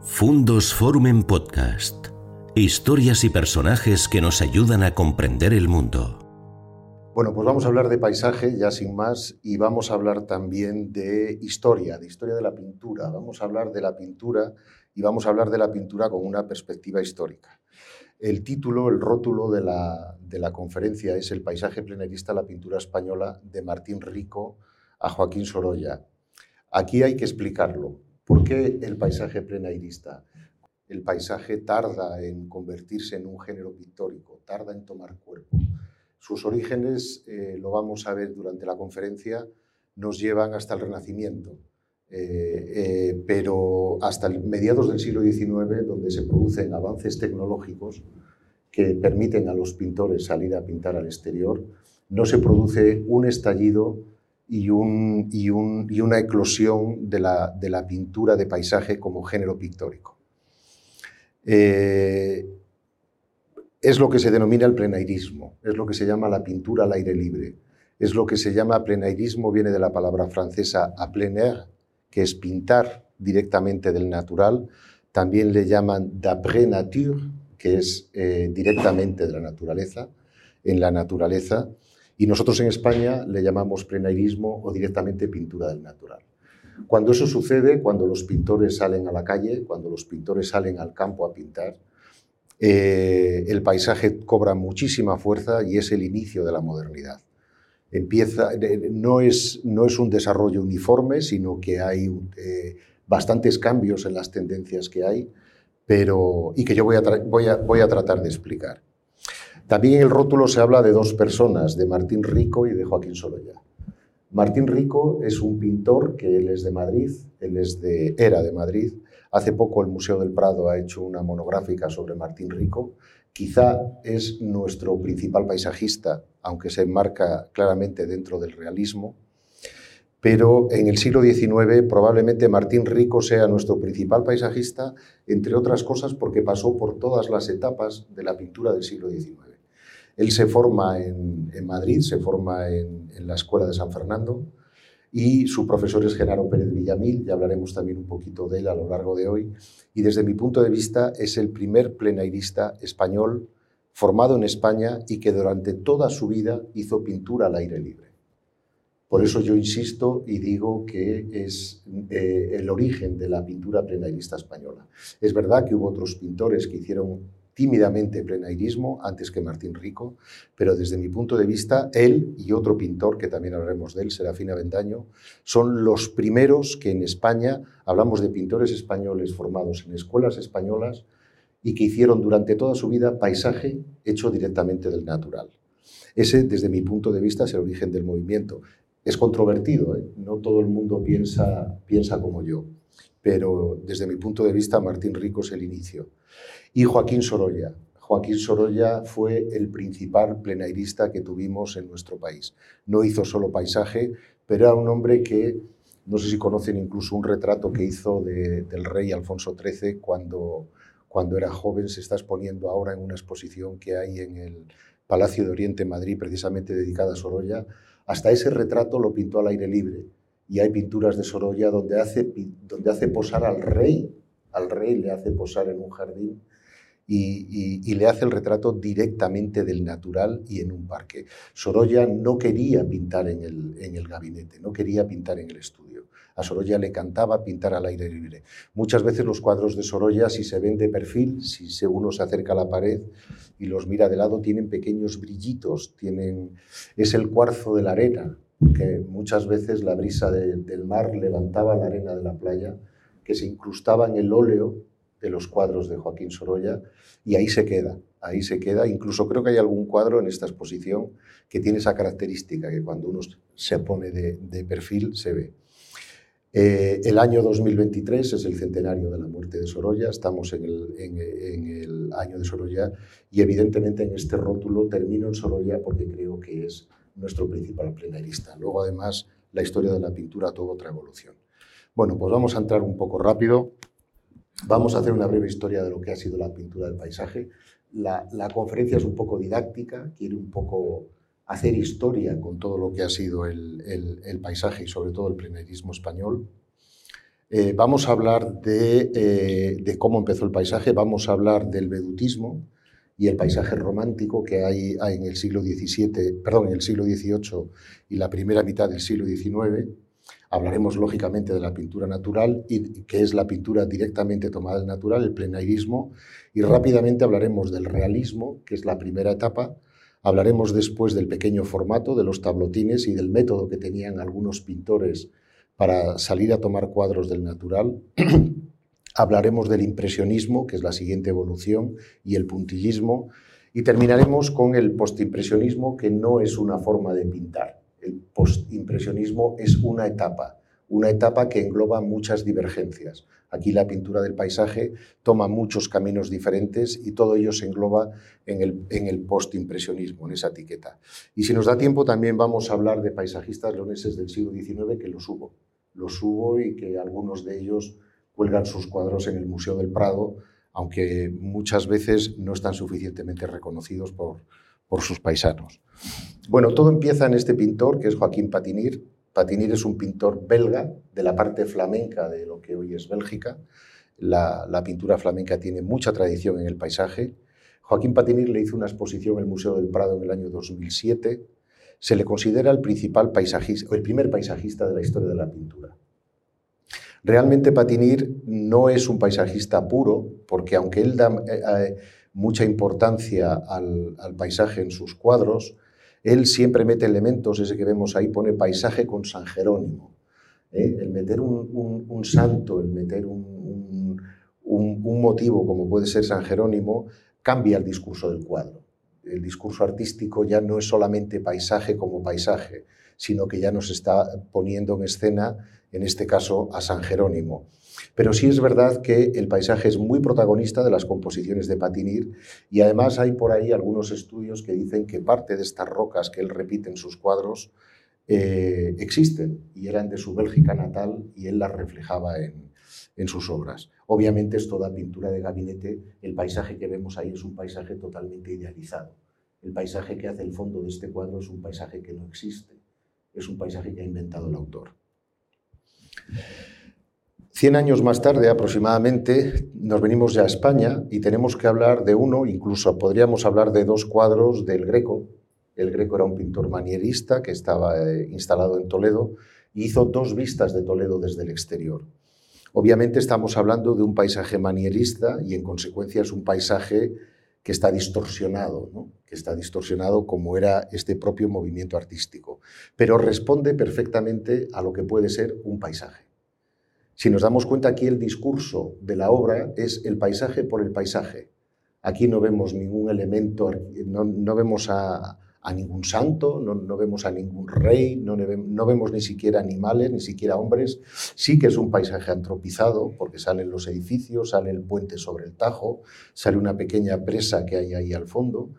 Fundos Forum en Podcast. Historias y personajes que nos ayudan a comprender el mundo. Bueno, pues vamos a hablar de paisaje ya sin más y vamos a hablar también de historia, de historia de la pintura. Vamos a hablar de la pintura y vamos a hablar de la pintura con una perspectiva histórica. El título, el rótulo de la, de la conferencia es El paisaje plenerista, la pintura española de Martín Rico a Joaquín Sorolla. Aquí hay que explicarlo. ¿Por qué el paisaje plenairista? El paisaje tarda en convertirse en un género pictórico, tarda en tomar cuerpo. Sus orígenes, eh, lo vamos a ver durante la conferencia, nos llevan hasta el Renacimiento, eh, eh, pero hasta mediados del siglo XIX, donde se producen avances tecnológicos que permiten a los pintores salir a pintar al exterior, no se produce un estallido y, un, y, una eclosión de la, de la, pintura de paisaje como género pictórico. Eh, es lo que se denomina el plenairismo, es lo que se llama la pintura al aire libre, es lo que se llama plenairismo, viene de la palabra francesa a plein air, que es pintar directamente del natural, también le llaman d'après nature, que es eh, directamente de la naturaleza, en la naturaleza, y nosotros en España le llamamos plenairismo o directamente pintura del natural. Cuando eso sucede, cuando los pintores salen a la calle, cuando los pintores salen al campo a pintar, eh, el paisaje cobra muchísima fuerza y es el inicio de la modernidad. Empieza, no, es, no es un desarrollo uniforme, sino que hay eh, bastantes cambios en las tendencias que hay, pero, y que yo voy voy voy a tratar de explicar. También en el rótulo se habla de dos personas, de Martín Rico y de Joaquín Sorolla. Martín Rico es un pintor que él es de Madrid, él es de, era de Madrid. Hace poco el Museo del Prado ha hecho una monográfica sobre Martín Rico. Quizá es nuestro principal paisajista, aunque se enmarca claramente dentro del realismo. Pero en el siglo XIX probablemente Martín Rico sea nuestro principal paisajista, entre otras cosas porque pasó por todas las etapas de la pintura del siglo XIX. Él se forma en, Madrid, se forma en, la Escuela de San Fernando y su profesor es Genaro Pérez Villamil, ya hablaremos también un poquito de él a lo largo de hoy, y desde mi punto de vista es el primer plenairista español formado en España y que durante toda su vida hizo pintura al aire libre. Por eso yo insisto y digo que es eh, el origen de la pintura plenairista española. Es verdad que hubo otros pintores que hicieron tímidamente plenairismo antes que Martín Rico, pero desde mi punto de vista, él y otro pintor, que también hablaremos de él, Serafín Avendaño, son los primeros que en España, hablamos de pintores españoles formados en escuelas españolas y que hicieron durante toda su vida paisaje hecho directamente del natural. Ese, desde mi punto de vista, es el origen del movimiento. Es controvertido, ¿eh? no todo el mundo piensa, piensa como yo, pero desde mi punto de vista, Martín Rico es el inicio y Joaquín Sorolla. Joaquín Sorolla fue el principal plenairista que tuvimos en nuestro país. No hizo solo paisaje, pero era un hombre que, no sé si conocen incluso un retrato que hizo del rey Alfonso XIII cuando, cuando era joven, se está exponiendo ahora en una exposición que hay en el Palacio de Oriente Madrid, precisamente dedicada a Sorolla. Hasta ese retrato lo pintó al aire libre y hay pinturas de Sorolla donde hace, donde hace posar al rey, al rey le hace posar en un jardín y, le hace el retrato directamente del natural y en un parque. Sorolla no quería pintar en el, en el gabinete, no quería pintar en el estudio. A Sorolla le cantaba pintar al aire libre. Muchas veces los cuadros de Sorolla, si se ven de perfil, si uno se acerca a la pared y los mira de lado, tienen pequeños brillitos, tienen, es el cuarzo de la arena, que muchas veces la brisa del mar levantaba la arena de la playa, que se incrustaba en el óleo de los cuadros de Joaquín Sorolla y ahí se queda, ahí se queda. Incluso creo que hay algún cuadro en esta exposición que tiene esa característica, que cuando uno se pone de, perfil se ve. Eh, el año 2023 es el centenario de la muerte de Sorolla, estamos en el, en el, año de Sorolla y evidentemente en este rótulo termino en Sorolla porque creo que es nuestro principal plenarista. Luego además la historia de la pintura tuvo otra evolución. Bueno, pues vamos a entrar un poco rápido Vamos a hacer una breve historia de lo que ha sido la pintura del paisaje. La, conferencia es un poco didáctica, quiere un poco hacer historia con todo lo que ha sido el, paisaje y sobre todo el plenarismo español. Eh, vamos a hablar de, de, cómo empezó el paisaje, vamos a hablar del vedutismo y el paisaje romántico que hay, hay en el siglo XVII, perdón, en el siglo XVIII y la primera mitad del siglo XIX. Hablaremos lógicamente de la pintura natural, y, que es la pintura directamente tomada del natural, el plenairismo, y rápidamente hablaremos del realismo, que es la primera etapa. Hablaremos después del pequeño formato, de los tablotines y del método que tenían algunos pintores para salir a tomar cuadros del natural. Hablaremos del impresionismo, que es la siguiente evolución, y el puntillismo. Y terminaremos con el postimpresionismo, que no es una forma de pintar el postimpresionismo es una etapa, una etapa que engloba muchas divergencias. Aquí la pintura del paisaje toma muchos caminos diferentes y todo ello se engloba en el, en el postimpresionismo, en esa etiqueta. Y si nos da tiempo también vamos a hablar de paisajistas leoneses del siglo XIX que los hubo. Los hubo y que algunos de ellos cuelgan sus cuadros en el Museo del Prado, aunque muchas veces no están suficientemente reconocidos por, por sus paisanos. Bueno, todo empieza en este pintor, que es Joaquín Patinir. Patinir es un pintor belga de la parte flamenca de lo que hoy es Bélgica. La, pintura flamenca tiene mucha tradición en el paisaje. Joaquín Patinir le hizo una exposición en el Museo del Prado en el año 2007. Se le considera el principal paisajista, el primer paisajista de la historia de la pintura. Realmente Patinir no es un paisajista puro, porque aunque él da eh, eh, mucha importancia al, paisaje en sus cuadros, él siempre mete elementos, ese que vemos ahí pone paisaje con San Jerónimo. ¿eh? El meter un, santo, el meter un, un, motivo como puede ser San Jerónimo, cambia el discurso del cuadro. El discurso artístico ya no es solamente paisaje como paisaje, sino que ya nos está poniendo en escena, en este caso, a San Jerónimo. Pero sí es verdad que el paisaje es muy protagonista de las composiciones de Patinir y además hay por ahí algunos estudios que dicen que parte de estas rocas que él repite en sus cuadros eh, existen y eran de su Bélgica natal y él las reflejaba en, en sus obras. Obviamente es toda pintura de gabinete, el paisaje que vemos ahí es un paisaje totalmente idealizado. El paisaje que hace el fondo de este cuadro es un paisaje que no existe, es un paisaje que ha inventado el autor. Cien años más tarde aproximadamente nos venimos ya a España y tenemos que hablar de uno, incluso podríamos hablar de dos cuadros del Greco. El Greco era un pintor manierista que estaba eh, instalado en Toledo y hizo dos vistas de Toledo desde el exterior. Obviamente estamos hablando de un paisaje manierista y en consecuencia es un paisaje que está distorsionado, que está distorsionado como era este propio movimiento artístico, pero responde perfectamente a lo que puede ser un paisaje. Si nos damos cuenta aquí el discurso de la obra es el paisaje por el paisaje. Aquí no vemos ningún elemento, no, vemos a, ningún santo, no, vemos a ningún rey, no, no, vemos ni siquiera animales, ni siquiera hombres. Sí que es un paisaje antropizado, porque salen los edificios, sale el puente sobre el Tajo, sale una pequeña presa que hay ahí al fondo,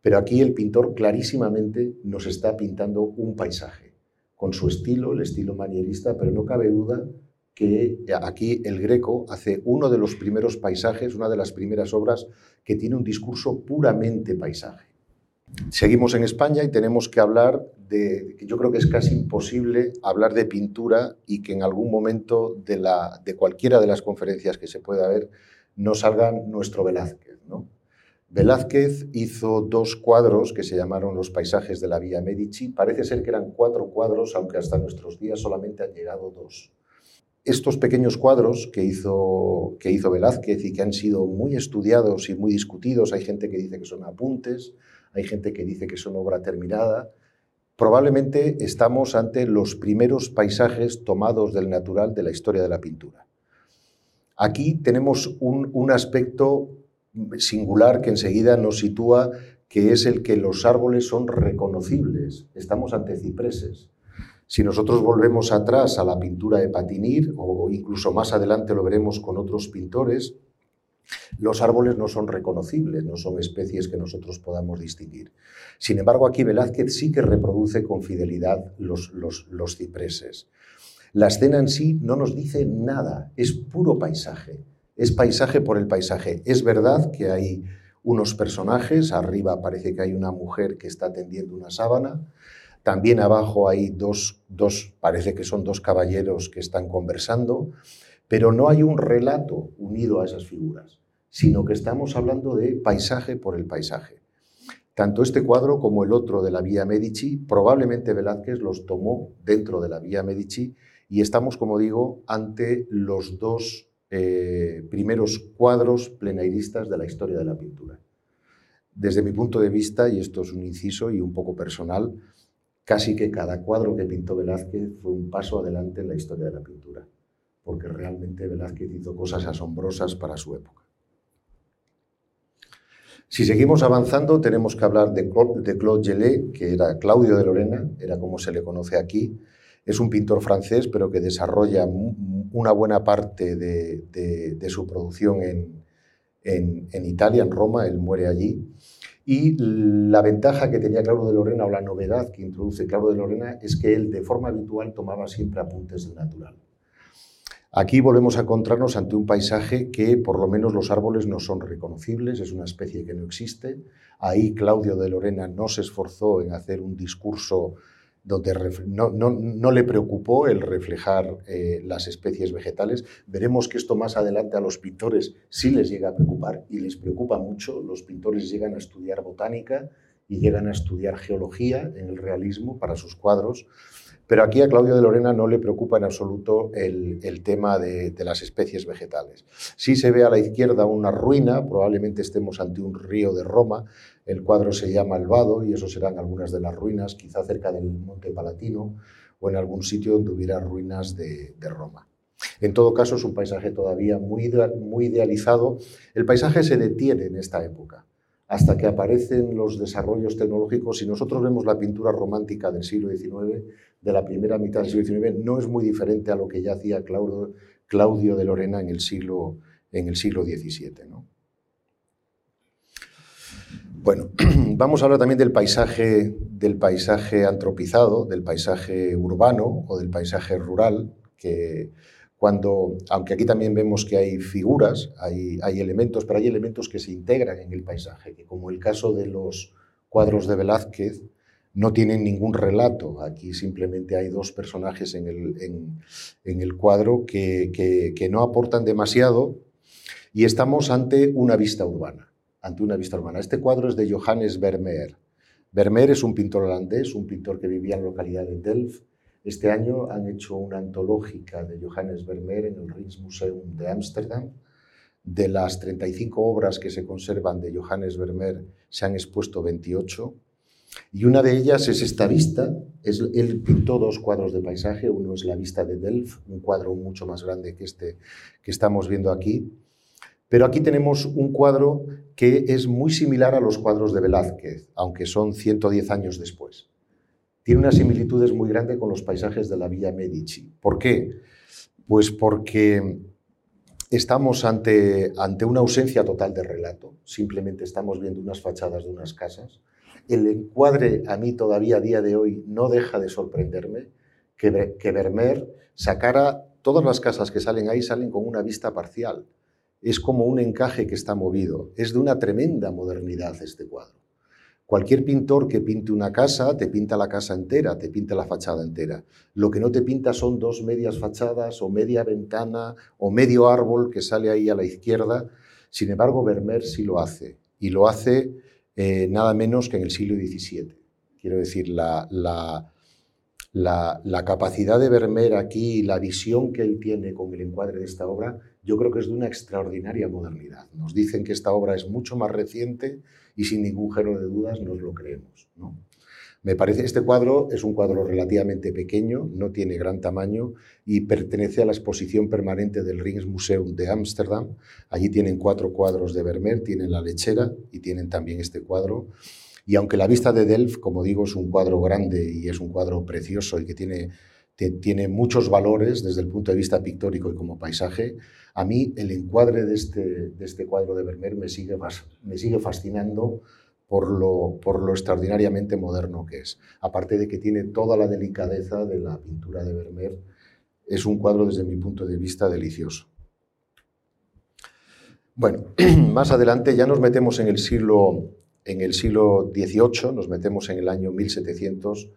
pero aquí el pintor clarísimamente nos está pintando un paisaje, con su estilo, el estilo manierista, pero no cabe duda que aquí el Greco hace uno de los primeros paisajes, una de las primeras obras que tiene un discurso puramente paisaje. Seguimos en España y tenemos que hablar de, yo creo que es casi imposible hablar de pintura y que en algún momento de, la, de cualquiera de las conferencias que se pueda ver no salgan nuestro Velázquez. Velázquez hizo dos cuadros que se llamaron Los paisajes de la Vía Medici. Parece ser que eran cuatro cuadros, aunque hasta nuestros días solamente han llegado dos estos pequeños cuadros que hizo, que hizo Velázquez y que han sido muy estudiados y muy discutidos, hay gente que dice que son apuntes, hay gente que dice que son obra terminada, probablemente estamos ante los primeros paisajes tomados del natural de la historia de la pintura. Aquí tenemos un, un aspecto singular que enseguida nos sitúa, que es el que los árboles son reconocibles. Estamos ante cipreses. Si nosotros volvemos atrás a la pintura de Patinir, o incluso más adelante lo veremos con otros pintores, los árboles no son reconocibles, no son especies que nosotros podamos distinguir. Sin embargo, aquí Velázquez sí que reproduce con fidelidad los, cipreses. La escena en sí no nos dice nada, es puro paisaje, es paisaje por el paisaje. Es verdad que hay unos personajes, arriba parece que hay una mujer que está tendiendo una sábana, también abajo hay dos, dos, parece que son dos caballeros que están conversando, Pero no hay un relato unido a esas figuras, sino que estamos hablando de paisaje por el paisaje. Tanto este cuadro como el otro de la Vía Medici, probablemente Velázquez los tomó dentro de la Vía Medici y estamos, como digo, ante los dos eh, primeros cuadros plenairistas de la historia de la pintura. Desde mi punto de vista, y esto es un inciso y un poco personal, casi que cada cuadro que pintó Velázquez fue un paso adelante en la historia de la pintura, porque realmente Velázquez hizo cosas asombrosas para su época. Si seguimos avanzando, tenemos que hablar de Claude Gelée, que era Claudio de Lorena, era como se le conoce aquí. Es un pintor francés, pero que desarrolla una buena parte de, su producción en, Italia, en Roma, él muere allí. Y la ventaja que tenía Claudio de Lorena, o la novedad que introduce Claudio de Lorena, es que él de forma habitual tomaba siempre apuntes del natural. Aquí volvemos a encontrarnos ante un paisaje que por lo menos los árboles no son reconocibles, es una especie que no existe. Ahí Claudio de Lorena no se esforzó en hacer un discurso donde no, le preocupó el reflejar eh, las especies vegetales. Veremos que esto más adelante a los pintores sí les llega a preocupar y les preocupa mucho. Los pintores llegan a estudiar botánica y llegan a estudiar geología en el realismo para sus cuadros pero aquí a Claudio de Lorena no le preocupa en absoluto el, tema de, las especies vegetales. Si se ve a la izquierda una ruina, probablemente estemos ante un río de Roma. El cuadro se llama El Vado y eso serán algunas de las ruinas, quizá cerca del Monte Palatino o en algún sitio donde hubiera ruinas de, Roma. En todo caso, es un paisaje todavía muy, muy idealizado. El paisaje se detiene en esta época hasta que aparecen los desarrollos tecnológicos. Si nosotros vemos la pintura romántica del siglo XIX, de la primera mitad del siglo XIX, no es muy diferente a lo que ya hacía Claudio, de Lorena en el siglo, en el siglo XVII. Bueno, vamos a hablar también del paisaje, del paisaje antropizado, del paisaje urbano o del paisaje rural, que cuando, aunque aquí también vemos que hay figuras, hay, hay, elementos, pero hay elementos que se integran en el paisaje, que como el caso de los cuadros de Velázquez, no tienen ningún relato. Aquí simplemente hay dos personajes en el, en, el cuadro que, que, no aportan demasiado y estamos ante una vista urbana. Ante una vista urbana. Este cuadro es de Johannes Vermeer. Vermeer es un pintor holandés, un pintor que vivía en la localidad de Delft este año han hecho una antológica de Johannes Vermeer en el Rijksmuseum de Ámsterdam. De las 35 obras que se conservan de Johannes Vermeer se han expuesto 28 y una de ellas es esta vista. Es, él pintó dos cuadros de paisaje. Uno es la vista de Delft, un cuadro mucho más grande que este que estamos viendo aquí. Pero aquí tenemos un cuadro que es muy similar a los cuadros de Velázquez, aunque son 110 años después tiene unas similitudes muy grandes con los paisajes de la Villa Medici. ¿Por qué? Pues porque estamos ante, ante una ausencia total de relato, simplemente estamos viendo unas fachadas de unas casas. El encuadre a mí todavía a día de hoy no deja de sorprenderme que, que Vermeer sacara todas las casas que salen ahí salen con una vista parcial. Es como un encaje que está movido. Es de una tremenda modernidad este cuadro. Cualquier pintor que pinte una casa, te pinta la casa entera, te pinta la fachada entera. Lo que no te pinta son dos medias fachadas o media ventana o medio árbol que sale ahí a la izquierda. Sin embargo, Vermeer sí lo hace. Y lo hace eh, nada menos que en el siglo XVII. Quiero decir, la, la, la, capacidad de Vermeer aquí, la visión que él tiene con el encuadre de esta obra, yo creo que es de una extraordinaria modernidad. Nos dicen que esta obra es mucho más reciente y sin ningún género de dudas nos lo creemos. ¿no? Me parece este cuadro es un cuadro relativamente pequeño, no tiene gran tamaño y pertenece a la exposición permanente del Rijksmuseum de Ámsterdam. Allí tienen cuatro cuadros de Vermeer, tienen la lechera y tienen también este cuadro. Y aunque la vista de Delft, como digo, es un cuadro grande y es un cuadro precioso y que tiene, tiene muchos valores desde el punto de vista pictórico y como paisaje, a mí el encuadre de este, de este cuadro de Vermeer me sigue, me sigue fascinando por lo, por lo extraordinariamente moderno que es. Aparte de que tiene toda la delicadeza de la pintura de Vermeer, es un cuadro desde mi punto de vista delicioso. Bueno, más adelante ya nos metemos en el siglo, en el siglo XVIII, nos metemos en el año 1700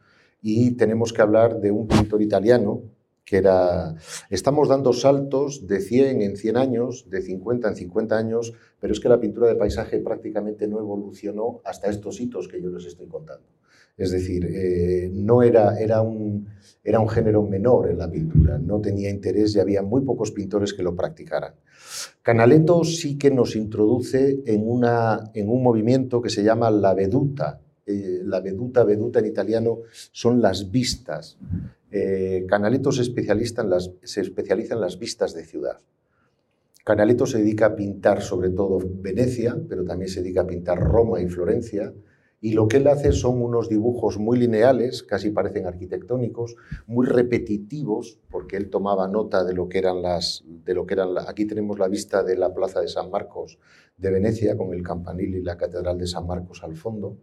y tenemos que hablar de un pintor italiano que era, estamos dando saltos de 100 en 100 años, de 50 en 50 años, pero es que la pintura de paisaje prácticamente no evolucionó hasta estos hitos que yo les estoy contando. Es decir, eh, no era, era, un, era un género menor en la pintura, no tenía interés y había muy pocos pintores que lo practicaran. Canaletto sí que nos introduce en, una, en un movimiento que se llama la veduta. Eh, la veduta, veduta en italiano son las vistas. Eh, Canaletto se especializa, en las, vistas de ciudad. Canaletto se dedica a pintar sobre todo Venecia, pero también se dedica a pintar Roma y Florencia, y lo que él hace son unos dibujos muy lineales, casi parecen arquitectónicos, muy repetitivos, porque él tomaba nota de lo que eran las, de lo que eran aquí tenemos la vista de la plaza de San Marcos de Venecia con el campanil y la catedral de San Marcos al fondo.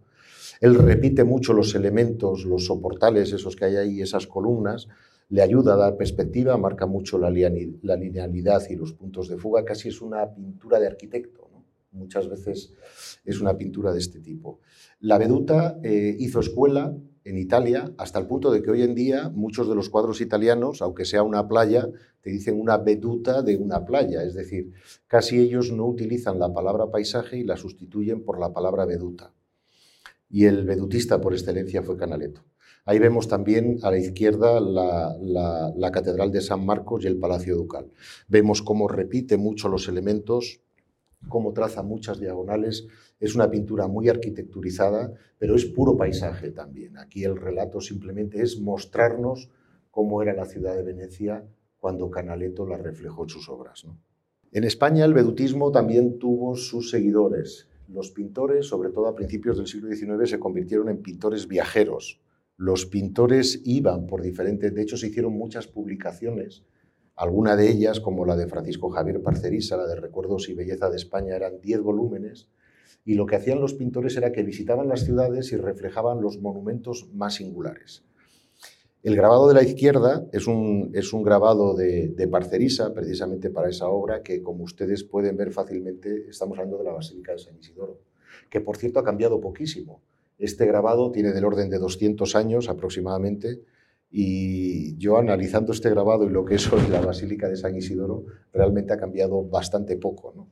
Él repite mucho los elementos, los soportales, esos que hay ahí, esas columnas, le ayuda a dar perspectiva, marca mucho la, linealidad y los puntos de fuga, casi es una pintura de arquitecto. Muchas veces es una pintura de este tipo. La Veduta eh, hizo escuela en Italia hasta el punto de que hoy en día muchos de los cuadros italianos, aunque sea una playa, te dicen una veduta de una playa, es decir, casi ellos no utilizan la palabra paisaje y la sustituyen por la palabra veduta. Y el vedutista por excelencia fue Canaletto. Ahí vemos también a la izquierda la, Catedral de San Marcos y el Palacio Ducal. Vemos cómo repite mucho los elementos, cómo traza muchas diagonales es una pintura muy arquitecturizada, pero es puro paisaje también. Aquí el relato simplemente es mostrarnos cómo era la ciudad de Venecia cuando Canaletto la reflejó en sus obras. En España el vedutismo también tuvo sus seguidores. Los pintores, sobre todo a principios del siglo XIX, se convirtieron en pintores viajeros. Los pintores iban por diferentes, de hecho se hicieron muchas publicaciones, alguna de ellas, como la de Francisco Javier Parcerisa, la de Recuerdos y Belleza de España, eran 10 volúmenes, y lo que hacían los pintores era que visitaban las ciudades y reflejaban los monumentos más singulares. El grabado de la izquierda es un, es un grabado de, Parcerisa, precisamente para esa obra, que como ustedes pueden ver fácilmente, estamos hablando de la Basílica de San Isidoro, que por cierto ha cambiado poquísimo. Este grabado tiene del orden de 200 años aproximadamente, y yo analizando este grabado y lo que es hoy la Basílica de San Isidoro, realmente ha cambiado bastante poco. ¿no?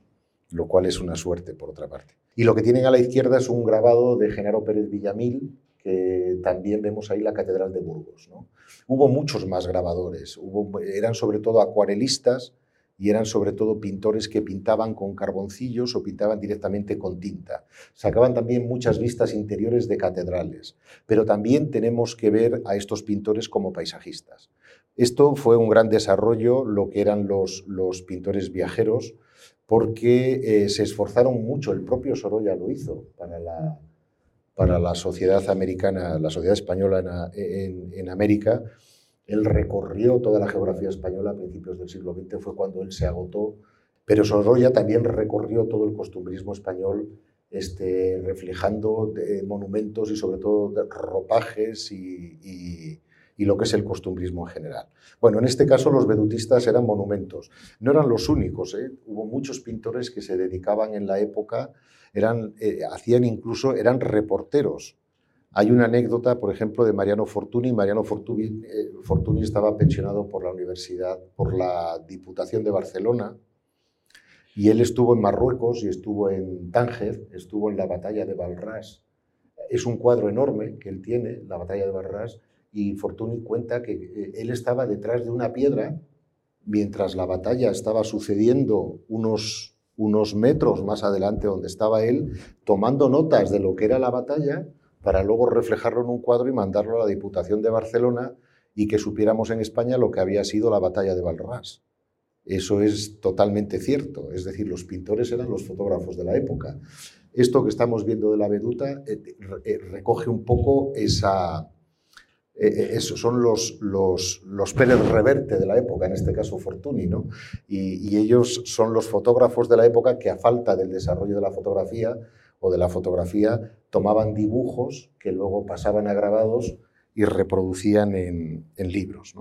lo cual es una suerte por otra parte. Y lo que tienen a la izquierda es un grabado de Genaro Pérez Villamil, que también vemos ahí la Catedral de Burgos. Hubo muchos más grabadores, eran sobre todo acuarelistas y eran sobre todo pintores que pintaban con carboncillos o pintaban directamente con tinta. Sacaban también muchas vistas interiores de catedrales, pero también tenemos que ver a estos pintores como paisajistas. Esto fue un gran desarrollo, lo que eran los, los pintores viajeros, porque eh, se esforzaron mucho, el propio Sorolla lo hizo para la, para la sociedad americana, la sociedad española en, en, América. Él recorrió toda la geografía española a principios del siglo XX, fue cuando él se agotó, pero Sorolla también recorrió todo el costumbrismo español, este, reflejando monumentos y sobre todo ropajes y y lo que es el costumbrismo en general. Bueno, en este caso los vedutistas eran monumentos. No eran los únicos, ¿eh? hubo muchos pintores que se dedicaban en la época, eran, eh, hacían incluso, eran reporteros. Hay una anécdota, por ejemplo, de Mariano Fortuny. Mariano eh, Fortuny estaba pensionado por la Universidad, por la Diputación de Barcelona, y él estuvo en Marruecos y estuvo en Tánger, estuvo en la batalla de Balrás. Es un cuadro enorme que él tiene, la batalla de Balrás, y Fortuny cuenta que eh, él estaba detrás de una piedra mientras la batalla estaba sucediendo unos, unos metros más adelante donde estaba él, tomando notas de lo que era la batalla para luego reflejarlo en un cuadro y mandarlo a la Diputación de Barcelona y que supiéramos en España lo que había sido la batalla de Valrás. Eso es totalmente cierto, es decir, los pintores eran los fotógrafos de la época. Esto que estamos viendo de la veduta eh, eh, recoge un poco esa, eh, eh, son los, los, los, Pérez Reverte de la época, en este caso Fortuny, ¿no? Y, ellos son los fotógrafos de la época que a falta del desarrollo de la fotografía o de la fotografía tomaban dibujos que luego pasaban a grabados y reproducían en, libros.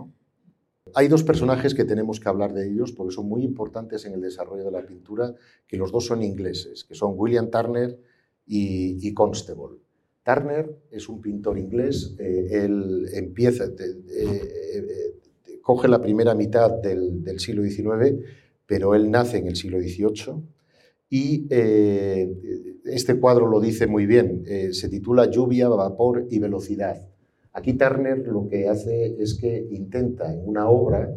Hay dos personajes que tenemos que hablar de ellos porque son muy importantes en el desarrollo de la pintura, que los dos son ingleses, que son William Turner y Constable. Turner es un pintor inglés, eh, él empieza, eh, coge la primera mitad del, siglo XIX, pero él nace en el siglo XVIII y eh, este cuadro lo dice muy bien, eh, se titula Lluvia, vapor y velocidad. Aquí Turner lo que hace es que intenta en una obra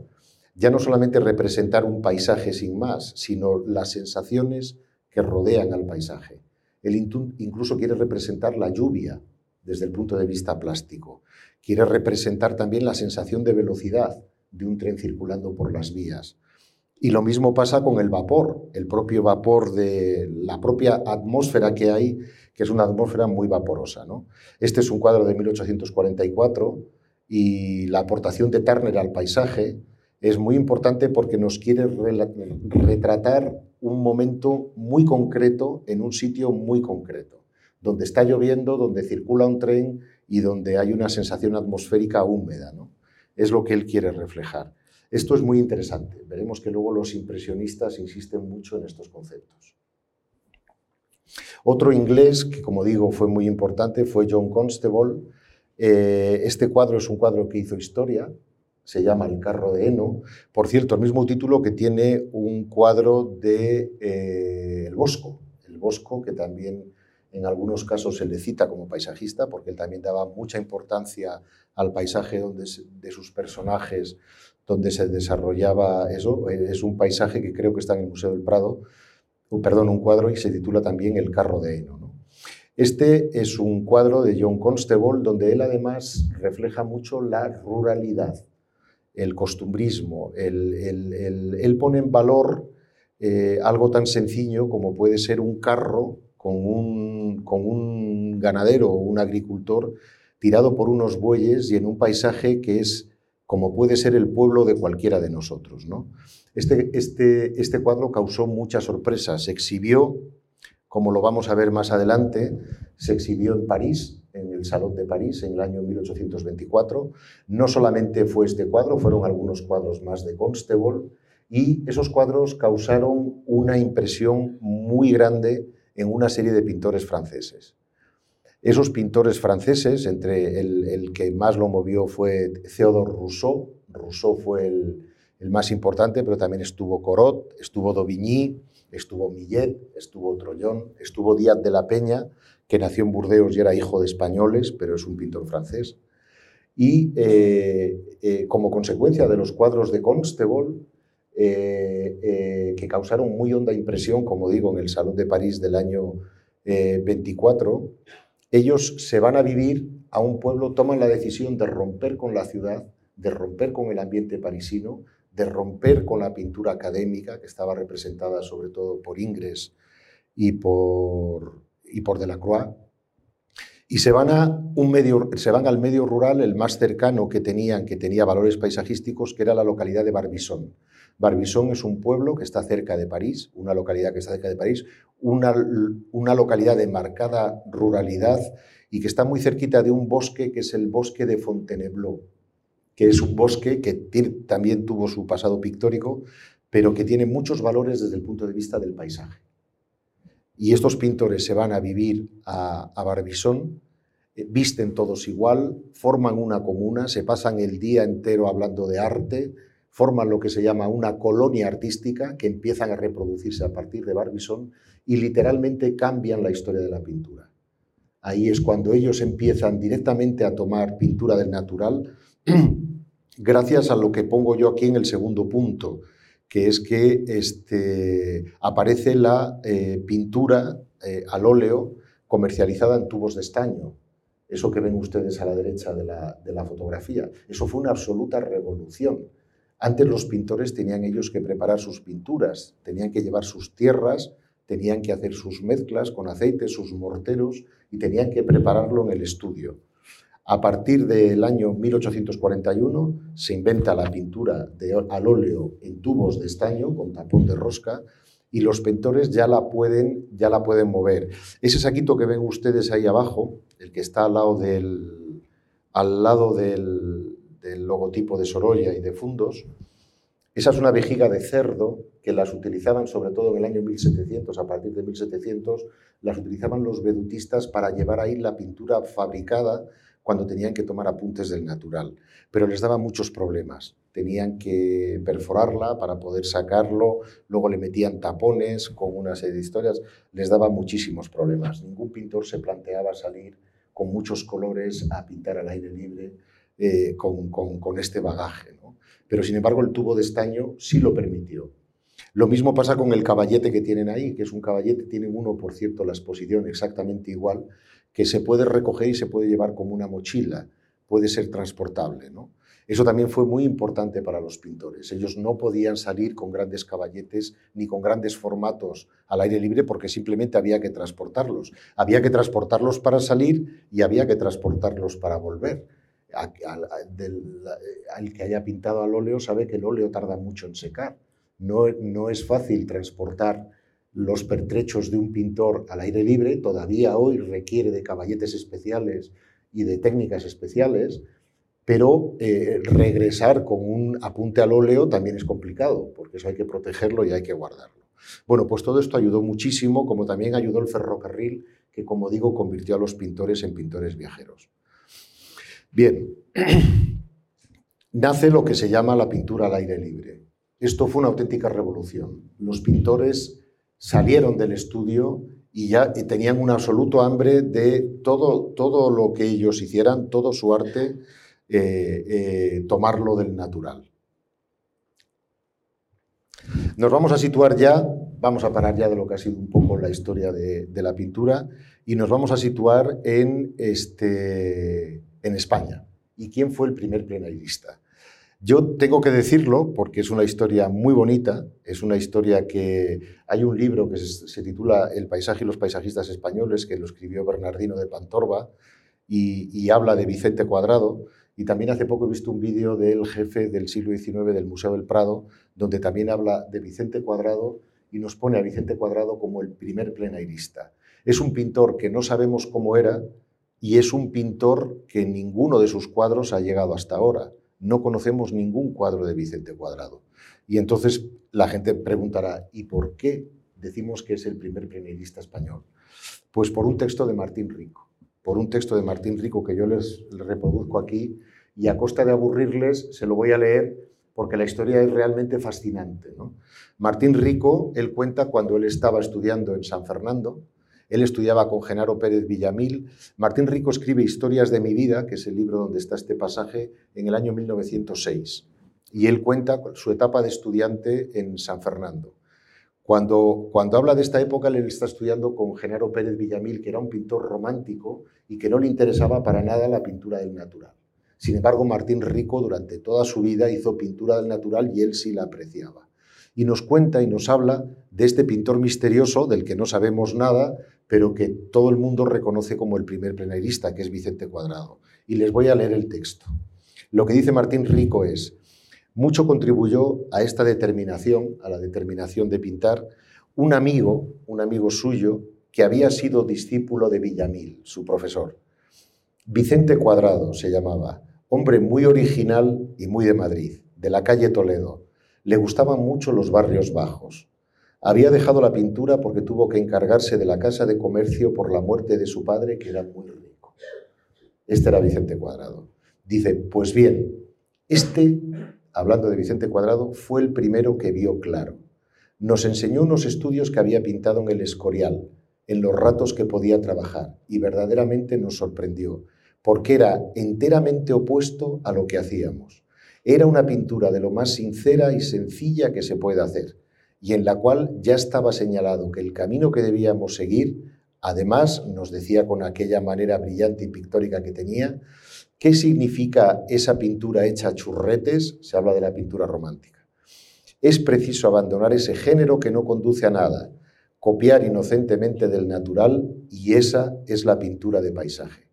ya no solamente representar un paisaje sin más, sino las sensaciones que rodean al paisaje. Él incluso quiere representar la lluvia desde el punto de vista plástico. Quiere representar también la sensación de velocidad de un tren circulando por las vías. Y lo mismo pasa con el vapor, el propio vapor de la propia atmósfera que hay, que es una atmósfera muy vaporosa. ¿no? Este es un cuadro de 1844 y la aportación de Turner al paisaje es muy importante porque nos quiere retratar un momento muy concreto en un sitio muy concreto, donde está lloviendo, donde circula un tren y donde hay una sensación atmosférica húmeda. ¿no? Es lo que él quiere reflejar. Esto es muy interesante. Veremos que luego los impresionistas insisten mucho en estos conceptos. Otro inglés que, como digo, fue muy importante fue John Constable. Eh, este cuadro es un cuadro que hizo historia, se llama El carro de heno. Por cierto, el mismo título que tiene un cuadro de eh, El Bosco, El Bosco que también en algunos casos se le cita como paisajista, porque él también daba mucha importancia al paisaje donde, de sus personajes, donde se desarrollaba eso. Es un paisaje que creo que está en el Museo del Prado, perdón, un cuadro y se titula también El carro de heno. Este es un cuadro de John Constable, donde él además refleja mucho la ruralidad el costumbrismo, el, pone en valor eh, algo tan sencillo como puede ser un carro con un, con un ganadero o un agricultor tirado por unos bueyes y en un paisaje que es como puede ser el pueblo de cualquiera de nosotros. ¿no? Este, este, este cuadro causó muchas sorpresas. Se exhibió, como lo vamos a ver más adelante, se exhibió en París, Salón de París en el año 1824. No solamente fue este cuadro, fueron algunos cuadros más de Constable y esos cuadros causaron una impresión muy grande en una serie de pintores franceses. Esos pintores franceses, entre el, que más lo movió fue Théodore Rousseau, Rousseau fue el, el más importante, pero también estuvo Corot, estuvo Daubigny, estuvo Millet, estuvo Trollón, estuvo Díaz de la Peña, que nació en Burdeos y era hijo de españoles, pero es un pintor francés. Y eh, eh, como consecuencia de los cuadros de Constable, eh, que causaron muy honda impresión, como digo, en el Salón de París del año 24, ellos se van a vivir a un pueblo, toman la decisión de romper con la ciudad, de romper con el ambiente parisino, de romper con la pintura académica, que estaba representada sobre todo por Ingres y por, y por Delacroix, y se van, a un medio, se van al medio rural, el más cercano que tenían, que tenía valores paisajísticos, que era la localidad de Barbizon. Barbizon es un pueblo que está cerca de París, una localidad que está cerca de París, una, una localidad de marcada ruralidad y que está muy cerquita de un bosque que es el bosque de Fontainebleau, que es un bosque que también tuvo su pasado pictórico, pero que tiene muchos valores desde el punto de vista del paisaje. Y estos pintores se van a vivir a, Barbizón, eh, visten todos igual, forman una comuna, se pasan el día entero hablando de arte, forman lo que se llama una colonia artística que empiezan a reproducirse a partir de Barbizón y literalmente cambian la historia de la pintura. Ahí es cuando ellos empiezan directamente a tomar pintura del natural, gracias a lo que pongo yo aquí en el segundo punto, que es que este, aparece la eh, pintura eh, al óleo comercializada en tubos de estaño. Eso que ven ustedes a la derecha de la, de la fotografía. Eso fue una absoluta revolución. Antes los pintores tenían ellos que preparar sus pinturas, tenían que llevar sus tierras, tenían que hacer sus mezclas con aceite, sus morteros y tenían que prepararlo en el estudio. A partir del año 1841 se inventa la pintura al óleo en tubos de estaño con tapón de rosca y los pintores ya la pueden, ya la pueden mover. Ese saquito que ven ustedes ahí abajo, el que está al lado del, al lado del, del logotipo de Sorolla y de Fundos, esa es una vejiga de cerdo que las utilizaban sobre todo en el año 1700, a partir de 1700, las utilizaban los vedutistas para llevar ahí la pintura fabricada cuando tenían que tomar apuntes del natural, pero les daba muchos problemas. tenían que perforarla para poder sacarlo, luego le metían tapones con una serie de historias, les daba muchísimos problemas. Ningún pintor se planteaba salir con muchos colores a pintar al aire libre eh, con, con, este bagaje. Pero sin embargo el tubo de estaño sí lo permitió. Lo mismo pasa con el caballete que tienen ahí, que es un caballete, tienen uno, por cierto, la exposición exactamente igual, que se puede recoger y se puede llevar como una mochila, puede ser transportable. ¿no? Eso también fue muy importante para los pintores. Ellos no podían salir con grandes caballetes ni con grandes formatos al aire libre porque simplemente había que transportarlos. Había que transportarlos para salir y había que transportarlos para volver. Al que haya pintado al óleo sabe que el óleo tarda mucho en secar no, es fácil transportar los pertrechos de un pintor al aire libre, todavía hoy requiere de caballetes especiales y de técnicas especiales, pero eh, regresar con un apunte al óleo también es complicado, porque eso hay que protegerlo y hay que guardarlo. Bueno, pues todo esto ayudó muchísimo, como también ayudó el ferrocarril, que como digo, convirtió a los pintores en pintores viajeros. Bien, nace lo que se llama la pintura al aire libre. Esto fue una auténtica revolución. Los pintores salieron del estudio y ya tenían un absoluto hambre de todo, todo lo que ellos hicieran, todo su arte, eh, eh, tomarlo del natural. Nos vamos a situar ya, vamos a parar ya de lo que ha sido un poco la historia de, la pintura y nos vamos a situar en, este, en España. ¿Y quién fue el primer plenairista? Yo tengo que decirlo porque es una historia muy bonita, es una historia que hay un libro que se, titula El paisaje y los paisajistas españoles, que lo escribió Bernardino de Pantorba y, habla de Vicente Cuadrado. Y también hace poco he visto un vídeo del jefe del siglo XIX del Museo del Prado, donde también habla de Vicente Cuadrado y nos pone a Vicente Cuadrado como el primer plenairista. Es un pintor que no sabemos cómo era y es un pintor que ninguno de sus cuadros ha llegado hasta ahora no conocemos ningún cuadro de Vicente Cuadrado. Y entonces la gente preguntará, ¿y por qué decimos que es el primer plenairista español? Pues por un texto de Martín Rico, por un texto de Martín Rico que yo les, reproduzco aquí y a costa de aburrirles se lo voy a leer porque la historia es realmente fascinante. Martín Rico, él cuenta cuando él estaba estudiando en San Fernando, él estudiaba con Genaro Pérez Villamil. Martín Rico escribe Historias de mi vida, que es el libro donde está este pasaje, en el año 1906. Y él cuenta su etapa de estudiante en San Fernando. Cuando, cuando habla de esta época, él está estudiando con Genaro Pérez Villamil, que era un pintor romántico y que no le interesaba para nada la pintura del natural. Sin embargo, Martín Rico durante toda su vida hizo pintura del natural y él sí la apreciaba. Y nos cuenta y nos habla de este pintor misterioso del que no sabemos nada, pero que todo el mundo reconoce como el primer plenairista, que es Vicente Cuadrado. Y les voy a leer el texto. Lo que dice Martín Rico es, mucho contribuyó a esta determinación, a la determinación de pintar, un amigo, un amigo suyo, que había sido discípulo de Villamil, su profesor. Vicente Cuadrado se llamaba, hombre muy original y muy de Madrid, de la calle Toledo. Le gustaban mucho los barrios bajos. Había dejado la pintura porque tuvo que encargarse de la casa de comercio por la muerte de su padre, que era muy rico. Este era Vicente Cuadrado. Dice, pues bien, este, hablando de Vicente Cuadrado, fue el primero que vio claro. Nos enseñó unos estudios que había pintado en el Escorial, en los ratos que podía trabajar, y verdaderamente nos sorprendió, porque era enteramente opuesto a lo que hacíamos. Era una pintura de lo más sincera y sencilla que se puede hacer y en la cual ya estaba señalado que el camino que debíamos seguir, además nos decía con aquella manera brillante y pictórica que tenía, ¿qué significa esa pintura hecha a churretes? Se habla de la pintura romántica. Es preciso abandonar ese género que no conduce a nada, copiar inocentemente del natural y esa es la pintura de paisaje.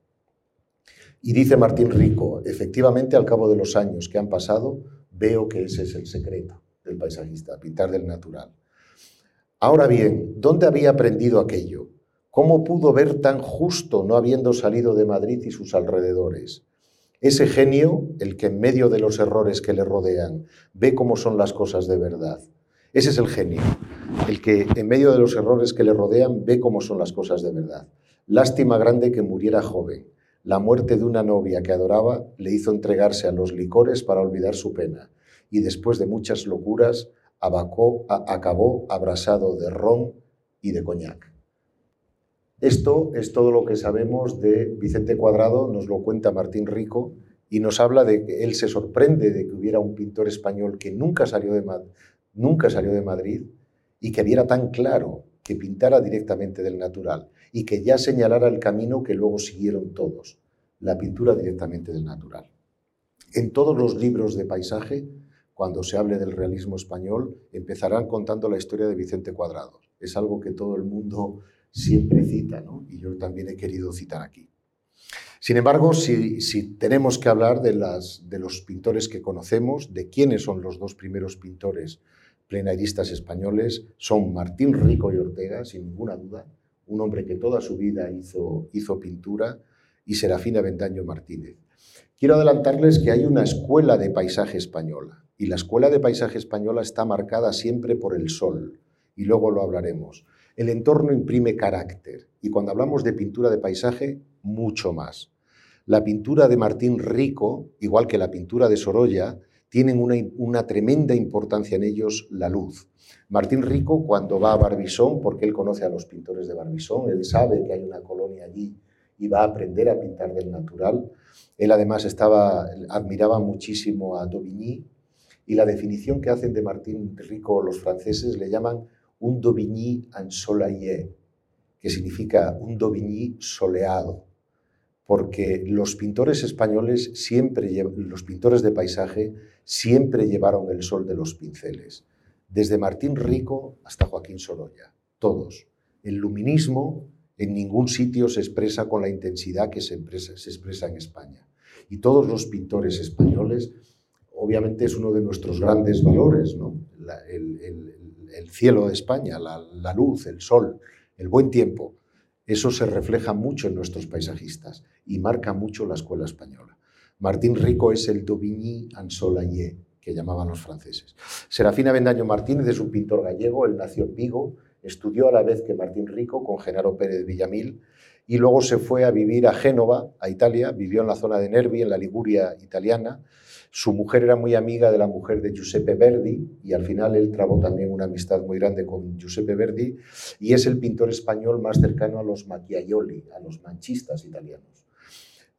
Y dice Martín Rico, efectivamente al cabo de los años que han pasado, veo que ese es el secreto del paisajista, pintar del natural. Ahora bien, ¿dónde había aprendido aquello? ¿Cómo pudo ver tan justo no habiendo salido de Madrid y sus alrededores? Ese genio, el que en medio de los errores que le rodean ve cómo son las cosas de verdad. Ese es el genio, el que en medio de los errores que le rodean ve cómo son las cosas de verdad. Lástima grande que muriera joven. La muerte de una novia que adoraba le hizo entregarse a los licores para olvidar su pena y después de muchas locuras acabó abrasado de ron y de coñac. Esto es todo lo que sabemos de Vicente Cuadrado, nos lo cuenta Martín Rico y nos habla de que él se sorprende de que hubiera un pintor español que nunca salió de, nunca salió de Madrid y que viera tan claro que pintara directamente del natural y que ya señalara el camino que luego siguieron todos, la pintura directamente del natural. En todos los libros de paisaje, cuando se hable del realismo español, empezarán contando la historia de Vicente Cuadrado. Es algo que todo el mundo siempre cita, ¿no? y yo también he querido citar aquí. Sin embargo, si, tenemos que hablar de, las, de, los pintores que conocemos, de quiénes son los dos primeros pintores plenairistas españoles, son Martín Rico y Ortega, sin ninguna duda, un hombre que toda su vida hizo, hizo pintura, y Serafina Vendaño Martínez. Quiero adelantarles que hay una escuela de paisaje española, y la escuela de paisaje española está marcada siempre por el sol, y luego lo hablaremos. El entorno imprime carácter y cuando hablamos de pintura de paisaje, mucho más. La pintura de Martín Rico, igual que la pintura de Sorolla, tienen una, tremenda importancia en ellos la luz. Martín Rico, cuando va a Barbizón, porque él conoce a los pintores de Barbizón, él sabe que hay una colonia allí y va a aprender a pintar del natural. Él además estaba, admiraba muchísimo a Daubigny y la definición que hacen de Martín Rico los franceses le llaman un Daubigny ensoleillé, que significa un Daubigny soleado, porque los pintores españoles siempre, los pintores de paisaje, siempre llevaron el sol de los pinceles, desde Martín Rico hasta Joaquín Sorolla, todos. El luminismo en ningún sitio se expresa con la intensidad que se expresa, en España. Y todos los pintores españoles, obviamente es uno de nuestros grandes valores, ¿no? el, el cielo de España, la, luz, el sol, el buen tiempo, eso se refleja mucho en nuestros paisajistas y marca mucho la escuela española. Martín Rico es el Daubigny ensoleillé, que llamaban los franceses. Serafina Bendaño Martínez es un pintor gallego, él nació en Vigo, estudió a la vez que Martín Rico con Genaro Pérez Villamil y luego se fue a vivir a Génova, a Italia, vivió en la zona de Nervi, en la Liguria italiana, su mujer era muy amiga de la mujer de Giuseppe Verdi y al final él trabó también una amistad muy grande con Giuseppe Verdi y es el pintor español más cercano a los Macchiaioli, a los manchistas italianos.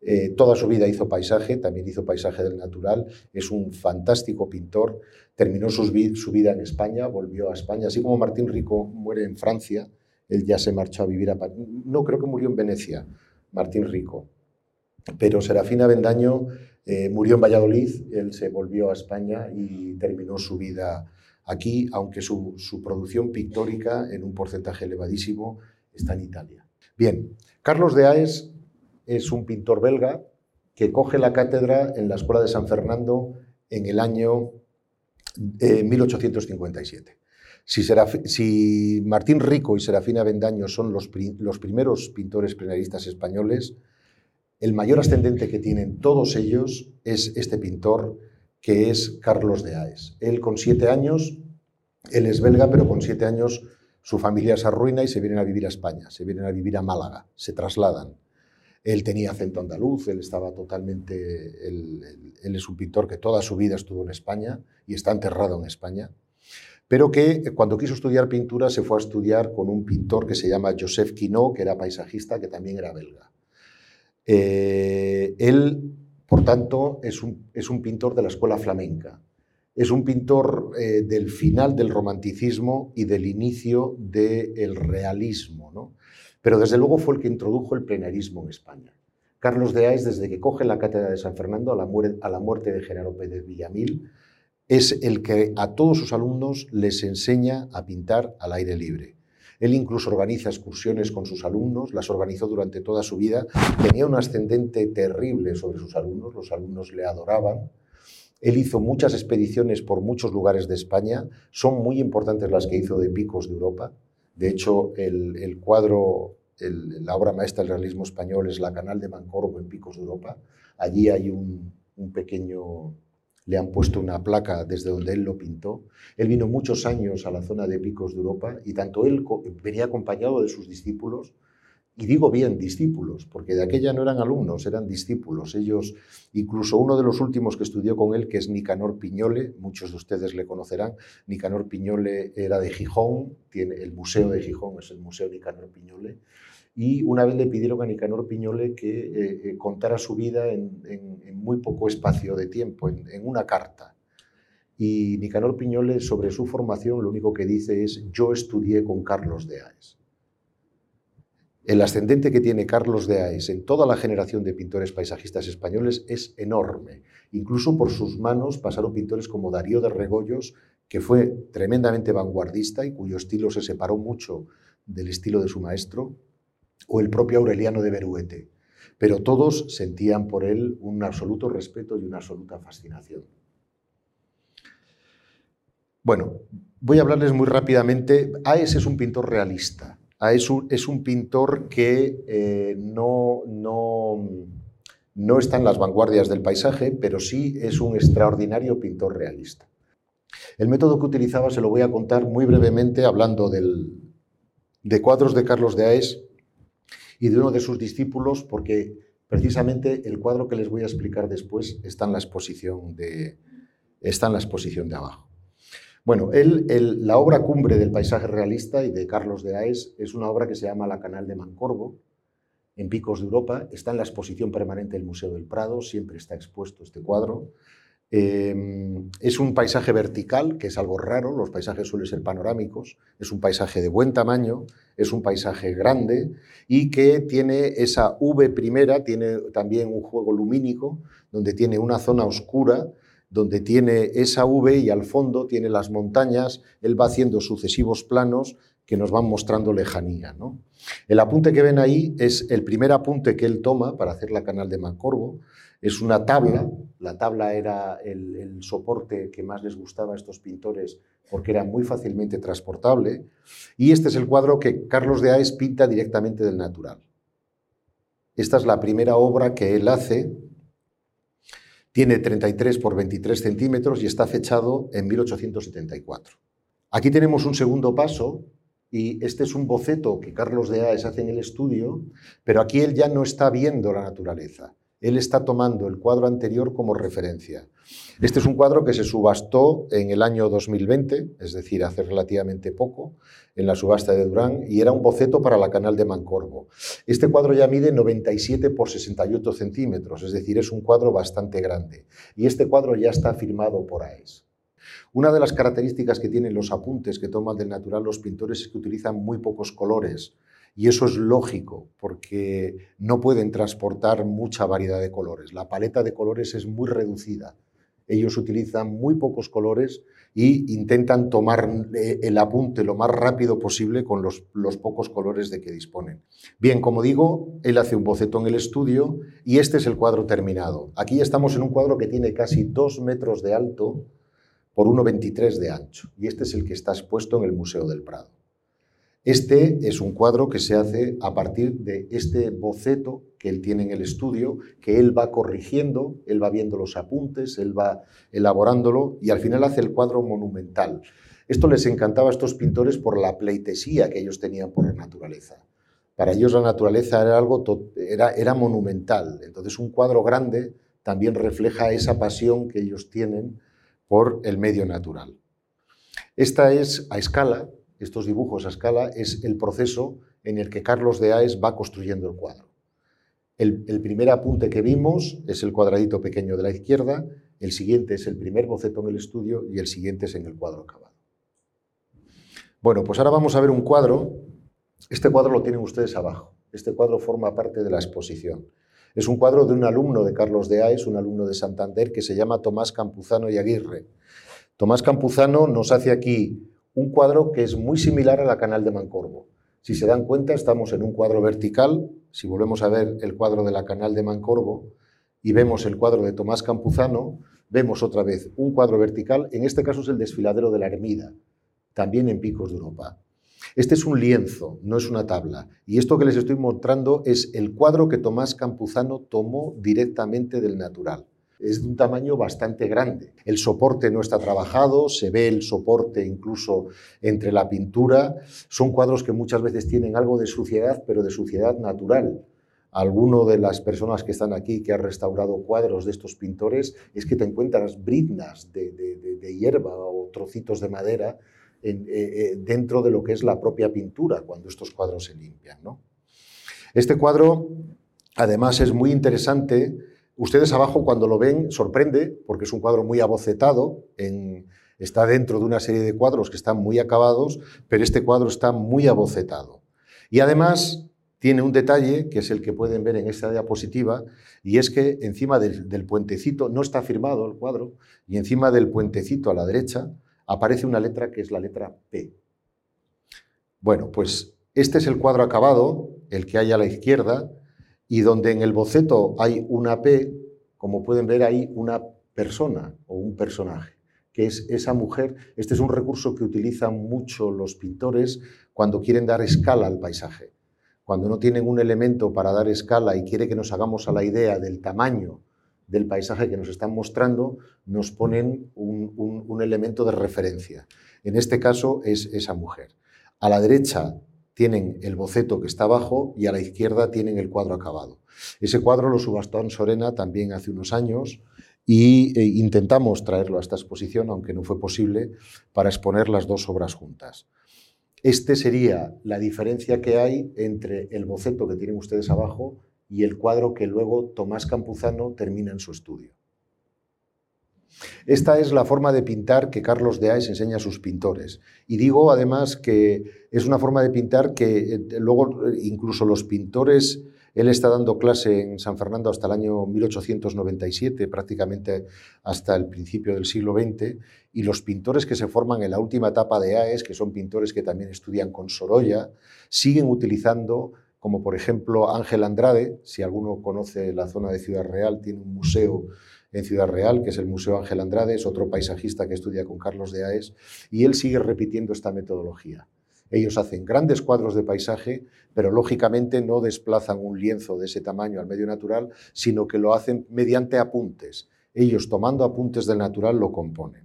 Eh, toda su vida hizo paisaje, también hizo paisaje del natural, es un fantástico pintor, terminó su, vida en España, volvió a España, así como Martín Rico muere en Francia, él ya se marchó a vivir a París, no creo que murió en Venecia, Martín Rico, pero Serafina Bendaño eh, murió en Valladolid, él se volvió a España y terminó su vida aquí, aunque su, producción pictórica, en un porcentaje elevadísimo, está en Italia. Bien, Carlos de Aes es un pintor belga que coge la cátedra en la Escuela de San Fernando en el año 1857. Eh, si, si, Martín Rico y Serafina Bendaño son los, los primeros pintores plenaristas españoles, el mayor ascendente que tienen todos ellos es este pintor que es Carlos de Aes. Él con siete años, él es belga, pero con siete años su familia se arruina y se vienen a vivir a España, se vienen a vivir a Málaga, se trasladan. Él tenía acento andaluz, él estaba totalmente, él, es un pintor que toda su vida estuvo en España y está enterrado en España, pero que cuando quiso estudiar pintura se fue a estudiar con un pintor que se llama Joseph Quinault, que era paisajista, que también era belga. Eh, él, por tanto, es un, pintor de la escuela flamenca. Es un pintor eh, del final del romanticismo y del inicio del realismo, ¿no? pero desde luego fue el que introdujo el plenarismo en España. Carlos de Aes, desde que coge la cátedra de San Fernando a la, muerte, a la muerte de Genaro Pérez Villamil, es el que a todos sus alumnos les enseña a pintar al aire libre. Él incluso organiza excursiones con sus alumnos, las organizó durante toda su vida, tenía un ascendente terrible sobre sus alumnos, los alumnos le adoraban. Él hizo muchas expediciones por muchos lugares de España, son muy importantes las que hizo de picos de Europa. De hecho, el, cuadro, la obra maestra del realismo español es la Canal de Mancorvo en Picos de Europa. Allí hay un pequeño le han puesto una placa desde donde él lo pintó. Él vino muchos años a la zona de picos de Europa y tanto él venía acompañado de sus discípulos Y digo bien discípulos, porque de aquella no eran alumnos, eran discípulos. Ellos, incluso uno de los últimos que estudió con él, que es Nicanor Piñole, muchos de ustedes le conocerán. Nicanor Piñole era de Gijón, tiene el Museo de Gijón, es el Museo Nicanor Piñole. Y una vez le pidieron a Nicanor Piñole que eh, eh, contara su vida en, muy poco espacio de tiempo, en, una carta. Y Nicanor Piñole, sobre su formación, lo único que dice es: Yo estudié con Carlos de Aes. El ascendente que tiene Carlos de Aes en toda la generación de pintores paisajistas españoles es enorme. Incluso por sus manos pasaron pintores como Darío de Regoyos, que fue tremendamente vanguardista y cuyo estilo se separó mucho del estilo de su maestro, o el propio Aureliano de Beruete. Pero todos sentían por él un absoluto respeto y una absoluta fascinación. Bueno, voy a hablarles muy rápidamente. Aes es un pintor realista es un, es un pintor que eh, no, no, no está en las vanguardias del paisaje, pero sí es un extraordinario pintor realista. El método que utilizaba se lo voy a contar muy brevemente hablando de cuadros de Carlos de Aes y de uno de sus discípulos, porque precisamente el cuadro que les voy a explicar después está en la exposición de, está en la exposición de abajo. Bueno, la obra cumbre del paisaje realista y de Carlos de Aes es una obra que se llama La Canal de Mancorvo, en Picos de Europa. Está en la exposición permanente del Museo del Prado, siempre está expuesto este cuadro. Eh, es un paisaje vertical, que es algo raro, los paisajes suelen ser panorámicos, es un paisaje de buen tamaño, es un paisaje grande y que tiene esa V primera, tiene también un juego lumínico, donde tiene una zona oscura donde tiene esa V y al fondo tiene las montañas, él va haciendo sucesivos planos que nos van mostrando lejanía. ¿no? El apunte que ven ahí es el primer apunte que él toma para hacer la canal de Mancorvo. Es una tabla, la tabla era el, soporte que más les gustaba a estos pintores porque era muy fácilmente transportable. Y este es el cuadro que Carlos de Aes pinta directamente del natural. Esta es la primera obra que él hace tiene 33 por 23 centímetros y está fechado en 1874. Aquí tenemos un segundo paso y este es un boceto que Carlos de Aes hace en el estudio, pero aquí él ya no está viendo la naturaleza. Él está tomando el cuadro anterior como referencia. Este es un cuadro que se subastó en el año 2020, es decir, hace relativamente poco, en la subasta de Durán, y era un boceto para la canal de Mancorvo. Este cuadro ya mide 97 por 68 centímetros, es decir, es un cuadro bastante grande. Y este cuadro ya está firmado por AES. Una de las características que tienen los apuntes que toman del natural los pintores es que utilizan muy pocos colores. Y eso es lógico, porque no pueden transportar mucha variedad de colores. La paleta de colores es muy reducida. Ellos utilizan muy pocos colores y intentan tomar eh, el apunte lo más rápido posible con los, pocos colores de que disponen. Bien, como digo, él hace un boceto en el estudio y este es el cuadro terminado. Aquí estamos en un cuadro que tiene casi dos metros de alto por 1,23 de ancho y este es el que está expuesto en el Museo del Prado. Este es un cuadro que se hace a partir de este boceto que él tiene en el estudio, que él va corrigiendo, él va viendo los apuntes, él va elaborándolo y al final hace el cuadro monumental. Esto les encantaba a estos pintores por la pleitesía que ellos tenían por la naturaleza. Para ellos la naturaleza era algo era, era monumental. Entonces un cuadro grande también refleja esa pasión que ellos tienen por el medio natural. Esta es a escala, estos dibujos a escala, es el proceso en el que Carlos de Aes va construyendo el cuadro. El, primer apunte que vimos es el cuadradito pequeño de la izquierda, el siguiente es el primer boceto en el estudio y el siguiente es en el cuadro acabado. Bueno, pues ahora vamos a ver un cuadro. Este cuadro lo tienen ustedes abajo. Este cuadro forma parte de la exposición. Es un cuadro de un alumno de Carlos de Aes, un alumno de Santander, que se llama Tomás Campuzano y Aguirre. Tomás Campuzano nos hace aquí un cuadro que es muy similar a la canal de Mancorvo. Si se dan cuenta, estamos en un cuadro vertical. Si volvemos a ver el cuadro de la canal de Mancorvo y vemos el cuadro de Tomás Campuzano, vemos otra vez un cuadro vertical. En este caso es el desfiladero de la Ermida, también en Picos de Europa. Este es un lienzo, no es una tabla. Y esto que les estoy mostrando es el cuadro que Tomás Campuzano tomó directamente del natural. Es de un tamaño bastante grande. El soporte no está trabajado, se ve el soporte incluso entre la pintura. Son cuadros que muchas veces tienen algo de suciedad, pero de suciedad natural. Alguno de las personas que están aquí que han restaurado cuadros de estos pintores es que te encuentras briznas de, hierba o trocitos de madera eh, eh, dentro de lo que es la propia pintura cuando estos cuadros se limpian. Este cuadro, además, es muy interesante. Ustedes abajo, cuando lo ven, sorprende, porque es un cuadro muy abocetado, está dentro de una serie de cuadros que están muy acabados, pero este cuadro está muy abocetado. Y además tiene un detalle, que es el que pueden ver en esta diapositiva, y es que encima del, del puentecito, no está firmado el cuadro, y encima del puentecito a la derecha aparece una letra que es la letra P. Bueno, pues este es el cuadro acabado, el que hay a la izquierda, y donde en el boceto hay una P, como pueden ver hay una persona o un personaje, que es esa mujer. Este es un recurso que utilizan mucho los pintores cuando quieren dar escala al paisaje. Cuando no tienen un elemento para dar escala y quiere que nos hagamos a la idea del tamaño del paisaje que nos están mostrando, nos ponen un, un elemento de referencia. En este caso es esa mujer. A la derecha tienen el boceto que está abajo y a la izquierda tienen el cuadro acabado. Ese cuadro lo subastó en Sorena también hace unos años y eh, intentamos traerlo a esta exposición, aunque no fue posible, para exponer las dos obras juntas. Este sería la diferencia que hay entre el boceto que tienen ustedes abajo y el cuadro que luego Tomás Campuzano termina en su estudio. Esta es la forma de pintar que Carlos de Aes enseña a sus pintores. Y digo además que es una forma de pintar que eh, luego incluso los pintores, él está dando clase en San Fernando hasta el año 1897, prácticamente hasta el principio del siglo XX, y los pintores que se forman en la última etapa de Aes, que son pintores que también estudian con Sorolla, siguen utilizando como por ejemplo Ángel Andrade, si alguno conoce la zona de Ciudad Real, tiene un museo en Ciudad Real, que es el Museo Ángel Andrade, es otro paisajista que estudia con Carlos de Aes, y él sigue repitiendo esta metodología. Ellos hacen grandes cuadros de paisaje, pero lógicamente no desplazan un lienzo de ese tamaño al medio natural, sino que lo hacen mediante apuntes. Ellos tomando apuntes del natural lo componen.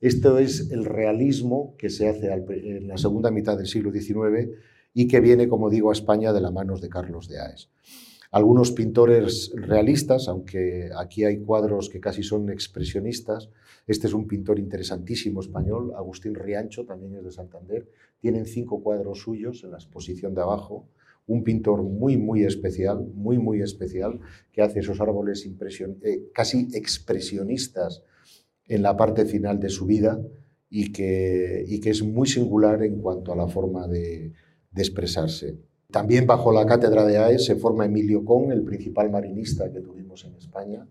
Esto es el realismo que se hace en la segunda mitad del siglo XIX y que viene, como digo, a España de las manos de Carlos de Aes algunos pintores realistas, aunque aquí hay cuadros que casi son expresionistas. Este es un pintor interesantísimo español, Agustín Riancho, también es de Santander. Tienen cinco cuadros suyos en la exposición de abajo. Un pintor muy, muy especial, muy, muy especial, que hace esos árboles eh, casi expresionistas en la parte final de su vida y que, y que es muy singular en cuanto a la forma de, de expresarse. También bajo la cátedra de AES se forma Emilio Con, el principal marinista que tuvimos en España,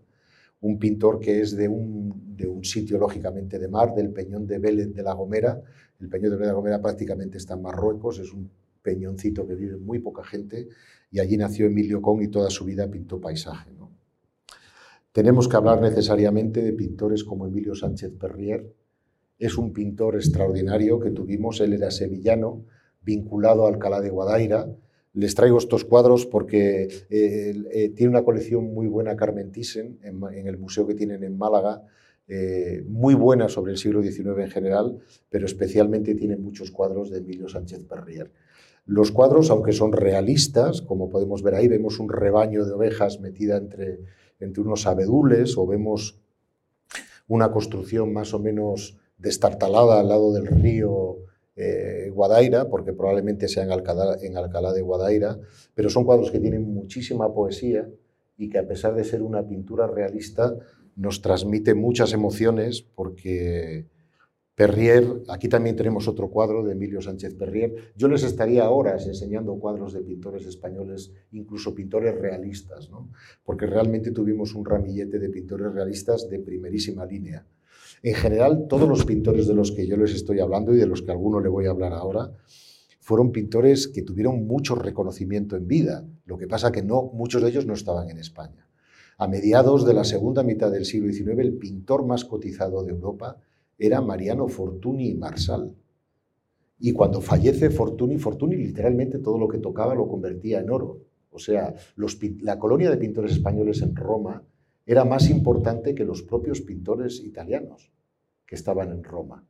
un pintor que es de un, de un sitio lógicamente de mar, del Peñón de Vélez de la Gomera. El Peñón de Vélez de la Gomera prácticamente está en Marruecos, es un peñoncito que vive muy poca gente y allí nació Emilio Con y toda su vida pintó paisaje. Tenemos que hablar necesariamente de pintores como Emilio Sánchez Perrier. Es un pintor extraordinario que tuvimos, él era sevillano, vinculado a Alcalá de Guadaira, les traigo estos cuadros porque eh, eh, tiene una colección muy buena Carmen Thyssen en, el museo que tienen en Málaga, eh, muy buena sobre el siglo XIX en general, pero especialmente tiene muchos cuadros de Emilio Sánchez Perrier. Los cuadros, aunque son realistas, como podemos ver ahí, vemos un rebaño de ovejas metida entre, entre unos abedules o vemos una construcción más o menos destartalada al lado del río eh, Guadaira, porque probablemente sea en Alcalá, en Alcalá de Guadaira, pero son cuadros que tienen muchísima poesía y que a pesar de ser una pintura realista, nos transmite muchas emociones porque Perrier, aquí también tenemos otro cuadro de Emilio Sánchez Perrier. Yo les estaría horas enseñando cuadros de pintores españoles, incluso pintores realistas, ¿no? porque realmente tuvimos un ramillete de pintores realistas de primerísima línea. En general, todos los pintores de los que yo les estoy hablando y de los que alguno le voy a hablar ahora, fueron pintores que tuvieron mucho reconocimiento en vida. Lo que pasa que no, muchos de ellos no estaban en España. A mediados de la segunda mitad del siglo XIX, el pintor más cotizado de Europa era Mariano Fortuny y Marsal. Y cuando fallece Fortuny, Fortuny literalmente todo lo que tocaba lo convertía en oro. O sea, la colonia de pintores españoles en Roma era más importante que los propios pintores italianos que estaban en Roma.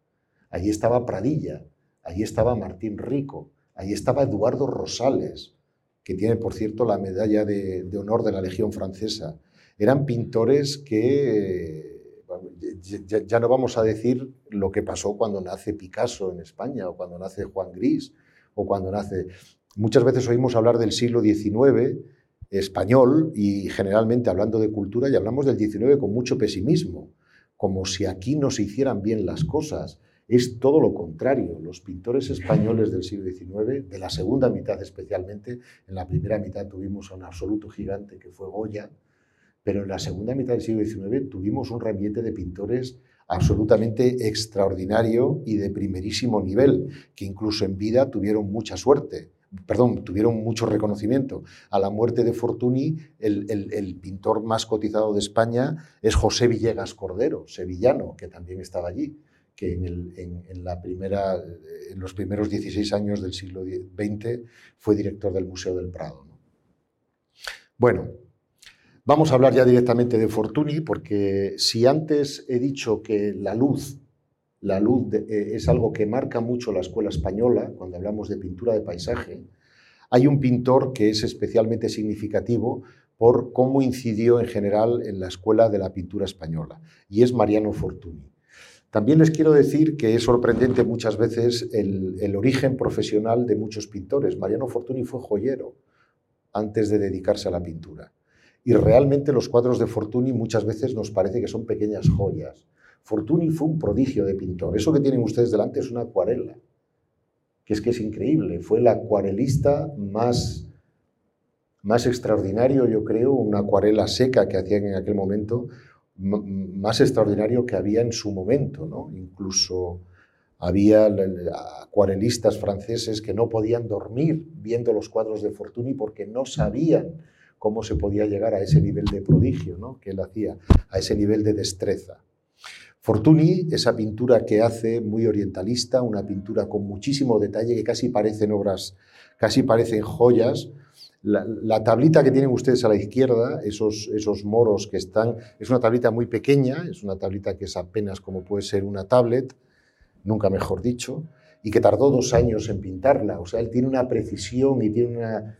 Allí estaba Pradilla, allí estaba Martín Rico, allí estaba Eduardo Rosales, que tiene, por cierto, la medalla de, honor de la Legión Francesa. Eran pintores que, ya, no vamos a decir lo que pasó cuando nace Picasso en España, o cuando nace Juan Gris, o cuando nace... Muchas veces oímos hablar del siglo XIX español y generalmente hablando de cultura y hablamos del XIX con mucho pesimismo, como si aquí no se hicieran bien las cosas, es todo lo contrario. Los pintores españoles del siglo XIX, de la segunda mitad especialmente, en la primera mitad tuvimos a un absoluto gigante que fue Goya, pero en la segunda mitad del siglo XIX tuvimos un ramillete de pintores absolutamente extraordinario y de primerísimo nivel, que incluso en vida tuvieron mucha suerte, perdón, tuvieron mucho reconocimiento. A la muerte de Fortuny, el, pintor más cotizado de España es José Villegas Cordero, sevillano, que también estaba allí que en, la primera, en los primeros 16 años del siglo XX fue director del Museo del Prado. Bueno, vamos a hablar ya directamente de Fortuny, porque si antes he dicho que la luz, la luz eh, es algo que marca mucho la escuela española, cuando hablamos de pintura de paisaje, hay un pintor que es especialmente significativo por cómo incidió en general en la escuela de la pintura española, y es Mariano Fortuny. También les quiero decir que es sorprendente muchas veces el, origen profesional de muchos pintores. Mariano Fortuny fue joyero antes de dedicarse a la pintura. Y realmente los cuadros de Fortuny muchas veces nos parece que son pequeñas joyas. Fortuny fue un prodigio de pintor. Eso que tienen ustedes delante es una acuarela, que es que es increíble. Fue el acuarelista más, más extraordinario, yo creo, una acuarela seca que hacían en aquel momento, más extraordinario que había en su momento. ¿no? Incluso había acuarelistas franceses que no podían dormir viendo los cuadros de Fortuny porque no sabían cómo se podía llegar a ese nivel de prodigio ¿no? que él hacía, a ese nivel de destreza. Fortuny, esa pintura que hace muy orientalista, una pintura con muchísimo detalle que casi parecen obras, casi parecen joyas, la, tablita que tienen ustedes a la izquierda, esos, esos moros que están, es una tablita muy pequeña, es una tablita que es apenas como puede ser una tablet, nunca mejor dicho, y que tardó dos años en pintarla. O sea, él tiene una precisión y tiene una...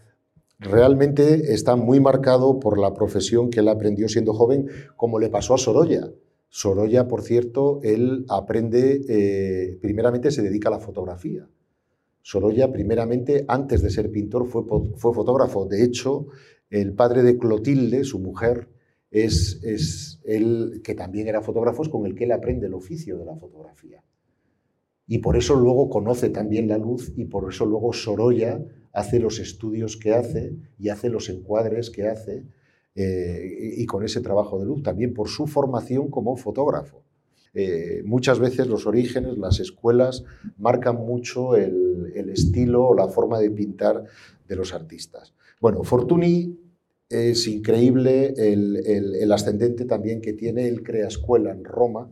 Realmente está muy marcado por la profesión que él aprendió siendo joven, como le pasó a Sorolla. Sorolla, por cierto, él aprende, eh, primeramente se dedica a la fotografía Sorolla, primeramente, antes de ser pintor, fue, fotógrafo. De hecho, el padre de Clotilde, su mujer, es, es él, que también era fotógrafo, es con el que él aprende el oficio de la fotografía. Y por eso luego conoce también la luz y por eso luego Sorolla hace los estudios que hace y hace los encuadres que hace eh, y con ese trabajo de luz, también por su formación como fotógrafo. Eh, muchas veces los orígenes, las escuelas, marcan mucho el, estilo o la forma de pintar de los artistas. Bueno, Fortuny es increíble el, ascendente también que tiene, él crea escuela en Roma,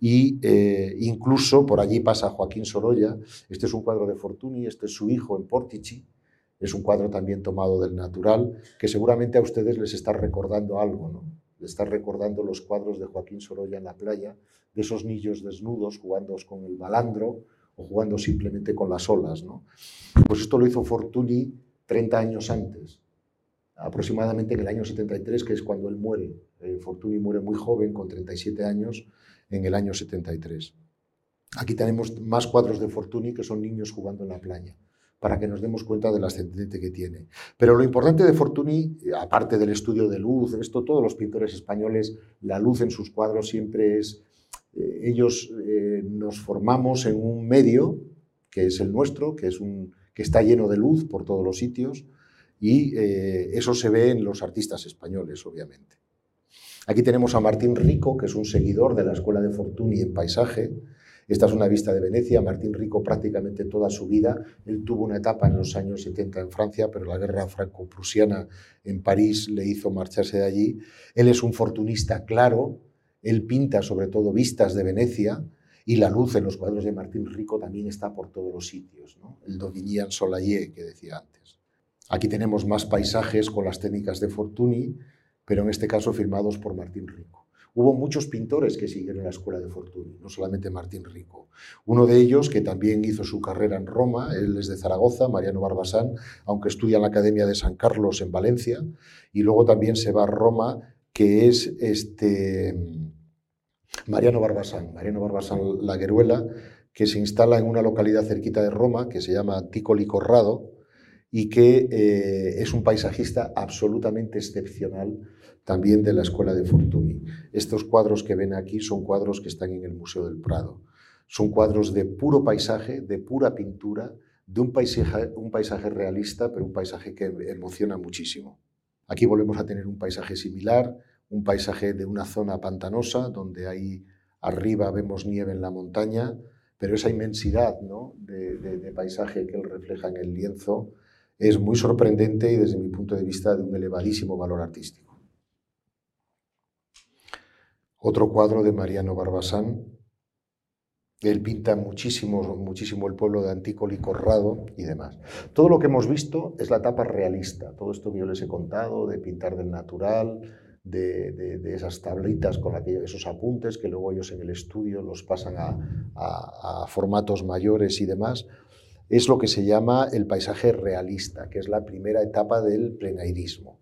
y eh, incluso por allí pasa Joaquín Sorolla. Este es un cuadro de Fortuny, este es su hijo en Portici. Es un cuadro también tomado del natural, que seguramente a ustedes les está recordando algo, ¿no? Les está recordando los cuadros de Joaquín Sorolla en la playa, de esos niños desnudos jugando con el balandro o jugando simplemente con las olas. ¿no? Pues esto lo hizo Fortuny 30 años antes, aproximadamente en el año 73, que es cuando él muere. Eh, Fortuny muere muy joven, con 37 años, en el año 73. Aquí tenemos más cuadros de Fortuny que son niños jugando en la playa para que nos demos cuenta del ascendente que tiene. Pero lo importante de Fortuny, aparte del estudio de luz, esto todos los pintores españoles, la luz en sus cuadros siempre es eh, ellos eh, nos formamos en un medio que es el nuestro, que, es un, que está lleno de luz por todos los sitios, y eh, eso se ve en los artistas españoles, obviamente. Aquí tenemos a Martín Rico, que es un seguidor de la Escuela de Fortuny en paisaje. Esta es una vista de Venecia. Martín Rico prácticamente toda su vida, él tuvo una etapa en los años 70 en Francia, pero la guerra franco-prusiana en París le hizo marcharse de allí. Él es un fortunista claro, él pinta sobre todo vistas de Venecia y la luz en los cuadros de Martín Rico también está por todos los sitios, el Dauvigny Soleil que decía antes. Aquí tenemos más paisajes con las técnicas de Fortuny, pero en este caso firmados por Martín Rico. Hubo muchos pintores que siguieron la escuela de Fortuny, no solamente Martín Rico. Uno de ellos, que también hizo su carrera en Roma, él es de Zaragoza, Mariano Barbasán, aunque estudia en la Academia de San Carlos en Valencia, y luego también se va a Roma, que es este, Mariano Barbasán. Mariano Barbasán Lagueruela, que se instala en una localidad cerquita de Roma, que se llama Ticoli Corrado, y que eh, es un paisajista absolutamente excepcional también de la Escuela de Fortuny. Estos cuadros que ven aquí son cuadros que están en el Museo del Prado. Son cuadros de puro paisaje, de pura pintura, de un paisaje, un paisaje realista, pero un paisaje que emociona muchísimo. Aquí volvemos a tener un paisaje similar, un paisaje de una zona pantanosa, donde ahí arriba vemos nieve en la montaña, pero esa inmensidad de, de paisaje que él refleja en el lienzo es muy sorprendente y desde mi punto de vista de un elevadísimo valor artístico. Otro cuadro de Mariano Barbasán. Él pinta muchísimo, muchísimo el pueblo de Antícoli Corrado y demás. Todo lo que hemos visto es la etapa realista. Todo esto que yo les he contado, de pintar del natural, de, esas tablitas con esos apuntes que luego ellos en el estudio los pasan a, a formatos mayores y demás, es lo que se llama el paisaje realista, que es la primera etapa del plenairismo.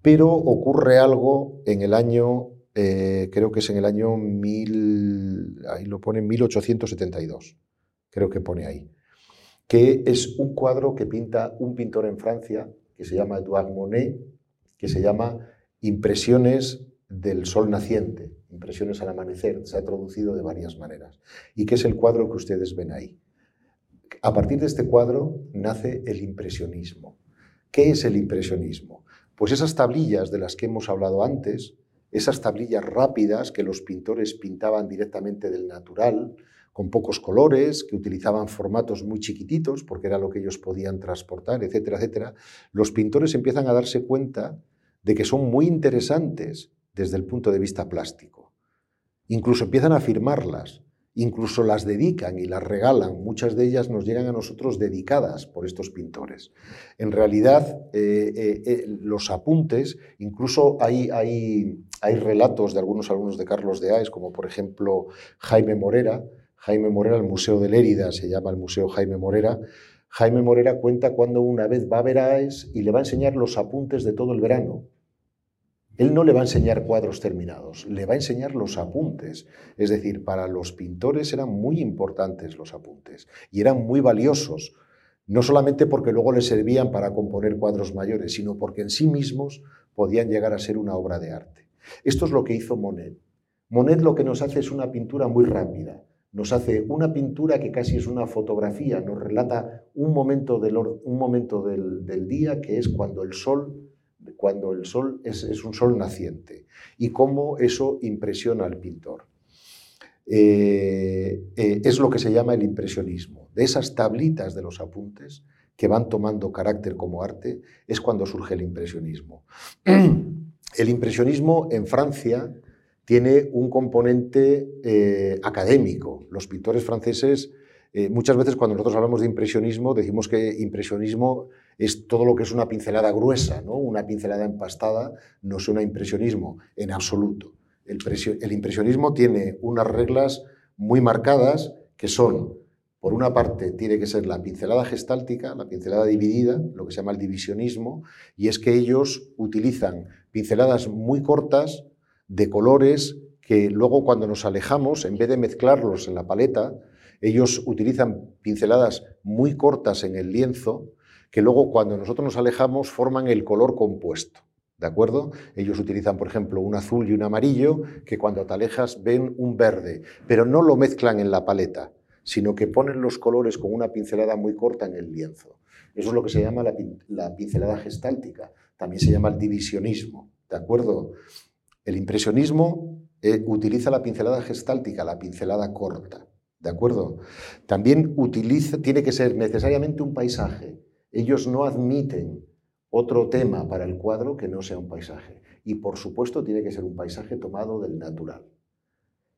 Pero ocurre algo en el año eh, creo que es en el año 1000, ahí lo pone 1872, creo que pone ahí, que es un cuadro que pinta un pintor en Francia que se llama Edouard Monet, que se llama Impresiones del Sol Naciente, Impresiones al Amanecer, se ha traducido de varias maneras, y que es el cuadro que ustedes ven ahí. A partir de este cuadro nace el impresionismo. ¿Qué es el impresionismo? Pues esas tablillas de las que hemos hablado antes, esas tablillas rápidas que los pintores pintaban directamente del natural, con pocos colores, que utilizaban formatos muy chiquititos, porque era lo que ellos podían transportar, etcétera, etcétera, los pintores empiezan a darse cuenta de que son muy interesantes desde el punto de vista plástico. Incluso empiezan a firmarlas incluso las dedican y las regalan. Muchas de ellas nos llegan a nosotros dedicadas por estos pintores. En realidad, eh, eh, eh, los apuntes, incluso hay, hay, hay, relatos de algunos alumnos de Carlos de Aes, como por ejemplo Jaime Morera. Jaime Morera, el Museo de Lérida, se llama el Museo Jaime Morera. Jaime Morera cuenta cuando una vez va a ver a Aes y le va a enseñar los apuntes de todo el verano él no le va a enseñar cuadros terminados, le va a enseñar los apuntes. Es decir, para los pintores eran muy importantes los apuntes y eran muy valiosos, no solamente porque luego les servían para componer cuadros mayores, sino porque en sí mismos podían llegar a ser una obra de arte. Esto es lo que hizo Monet. Monet lo que nos hace es una pintura muy rápida. Nos hace una pintura que casi es una fotografía, nos relata un momento del, un momento del, del día que es cuando el sol cuando el sol es, un sol naciente y cómo eso impresiona al pintor. Eh, eh, es lo que se llama el impresionismo. De esas tablitas de los apuntes que van tomando carácter como arte, es cuando surge el impresionismo. El impresionismo en Francia tiene un componente eh, académico. Los pintores franceses, muchas veces cuando nosotros hablamos de impresionismo, decimos que impresionismo es todo lo que es una pincelada gruesa, ¿no? una pincelada empastada, no es un impresionismo en absoluto. El impresionismo tiene unas reglas muy marcadas que son, por una parte, tiene que ser la pincelada gestáltica, la pincelada dividida, lo que se llama el divisionismo, y es que ellos utilizan pinceladas muy cortas de colores que luego cuando nos alejamos, en vez de mezclarlos en la paleta, ellos utilizan pinceladas muy cortas en el lienzo que luego cuando nosotros nos alejamos forman el color compuesto. ¿De acuerdo? Ellos utilizan, por ejemplo, un azul y un amarillo que cuando te alejas ven un verde, pero no lo mezclan en la paleta, sino que ponen los colores con una pincelada muy corta en el lienzo. Eso es lo que se llama la, pincelada gestáltica. También se llama el divisionismo. ¿De acuerdo? El impresionismo eh, utiliza la pincelada gestáltica, la pincelada corta. ¿De acuerdo? También utiliza, tiene que ser necesariamente un paisaje ellos no admiten otro tema para el cuadro que no sea un paisaje. Y por supuesto tiene que ser un paisaje tomado del natural.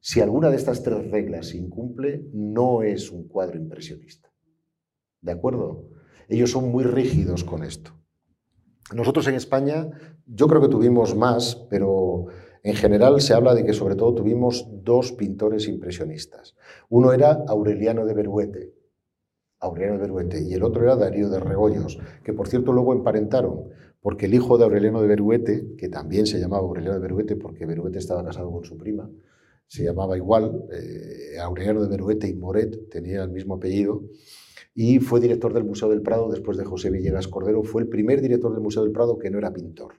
Si alguna de estas tres reglas se incumple, no es un cuadro impresionista. ¿De acuerdo? Ellos son muy rígidos con esto. Nosotros en España, yo creo que tuvimos más, pero en general se habla de que sobre todo tuvimos dos pintores impresionistas. Uno era Aureliano de Beruete, Aureliano de Beruete, y el otro era Darío de Regoyos, que por cierto luego emparentaron, porque el hijo de Aureliano de Beruete, que también se llamaba Aureliano de Beruete porque Beruete estaba casado con su prima, se llamaba igual, eh, Aureliano de Beruete y Moret tenía el mismo apellido, y fue director del Museo del Prado después de José Villegas Cordero, fue el primer director del Museo del Prado que no era pintor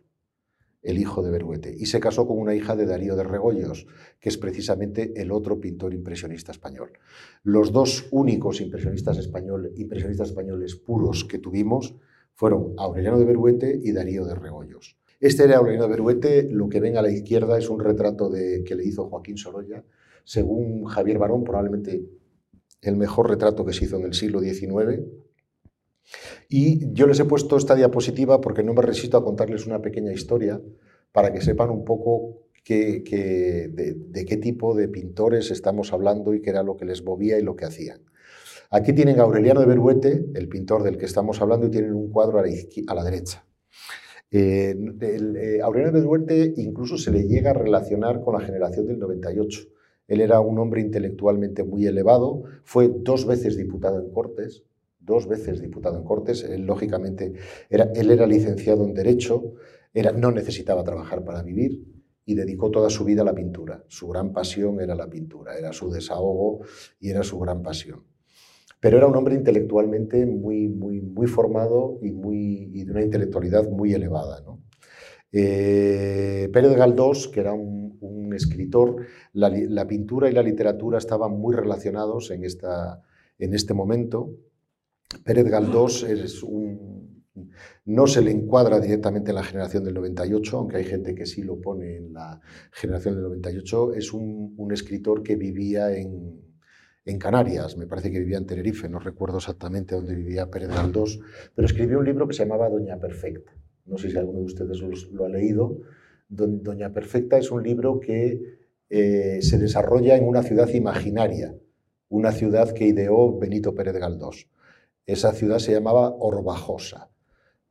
el hijo de Beruete, y se casó con una hija de Darío de Regoyos, que es precisamente el otro pintor impresionista español. Los dos únicos impresionistas, españoles puros que tuvimos fueron Aureliano de Beruete y Darío de Regoyos. Este era Aureliano de Beruete, lo que ven a la izquierda es un retrato de, que le hizo Joaquín Sorolla, según Javier Barón, probablemente el mejor retrato que se hizo en el siglo XIX, y yo les he puesto esta diapositiva porque no me resisto a contarles una pequeña historia para que sepan un poco de, qué tipo de pintores estamos hablando y qué era lo que les movía y lo que hacían. Aquí tienen a Aureliano de Beruete, el pintor del que estamos hablando, y tienen un cuadro a la, derecha. Eh, eh, Aureliano de Beruete incluso se le llega a relacionar con la generación del 98. Él era un hombre intelectualmente muy elevado, fue dos veces diputado en Cortes, dos veces diputado en Cortes. Él, lógicamente, era, él era licenciado en Derecho, era, no necesitaba trabajar para vivir y dedicó toda su vida a la pintura. Su gran pasión era la pintura, era su desahogo y era su gran pasión. Pero era un hombre intelectualmente muy, muy, muy formado y, muy, de una intelectualidad muy elevada. ¿no? Eh, Pérez Galdós, que era un, escritor, la, pintura y la literatura estaban muy relacionados en, esta, en este momento. Pérez Galdós es un, no se le encuadra directamente en la generación del 98, aunque hay gente que sí lo pone en la generación del 98. Es un, escritor que vivía en, Canarias, me parece que vivía en Tenerife, no recuerdo exactamente dónde vivía Pérez Galdós, pero escribió un libro que se llamaba Doña Perfecta. No sé si alguno de ustedes lo, ha leído. Doña Perfecta es un libro que eh, se desarrolla en una ciudad imaginaria, una ciudad que ideó Benito Pérez Galdós. Esa ciudad se llamaba Orbajosa.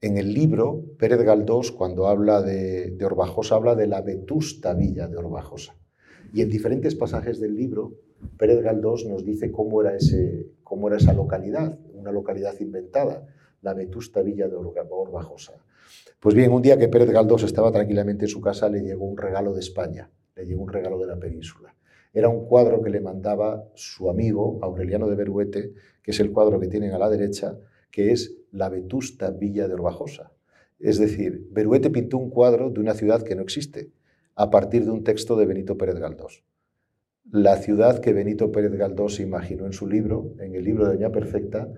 En el libro, Pérez Galdós, cuando habla de, Orbajosa, habla de la vetusta villa de Orbajosa. Y en diferentes pasajes del libro, Pérez Galdós nos dice cómo era, ese, cómo era esa localidad, una localidad inventada, la vetusta villa de Orbajosa. Pues bien, un día que Pérez Galdós estaba tranquilamente en su casa, le llegó un regalo de España, le llegó un regalo de la península. Era un cuadro que le mandaba su amigo Aureliano de Beruete, que es el cuadro que tienen a la derecha, que es la vetusta villa de Orbajosa. Es decir, Beruete pintó un cuadro de una ciudad que no existe, a partir de un texto de Benito Pérez Galdós. La ciudad que Benito Pérez Galdós imaginó en su libro, en el libro de Doña Perfecta,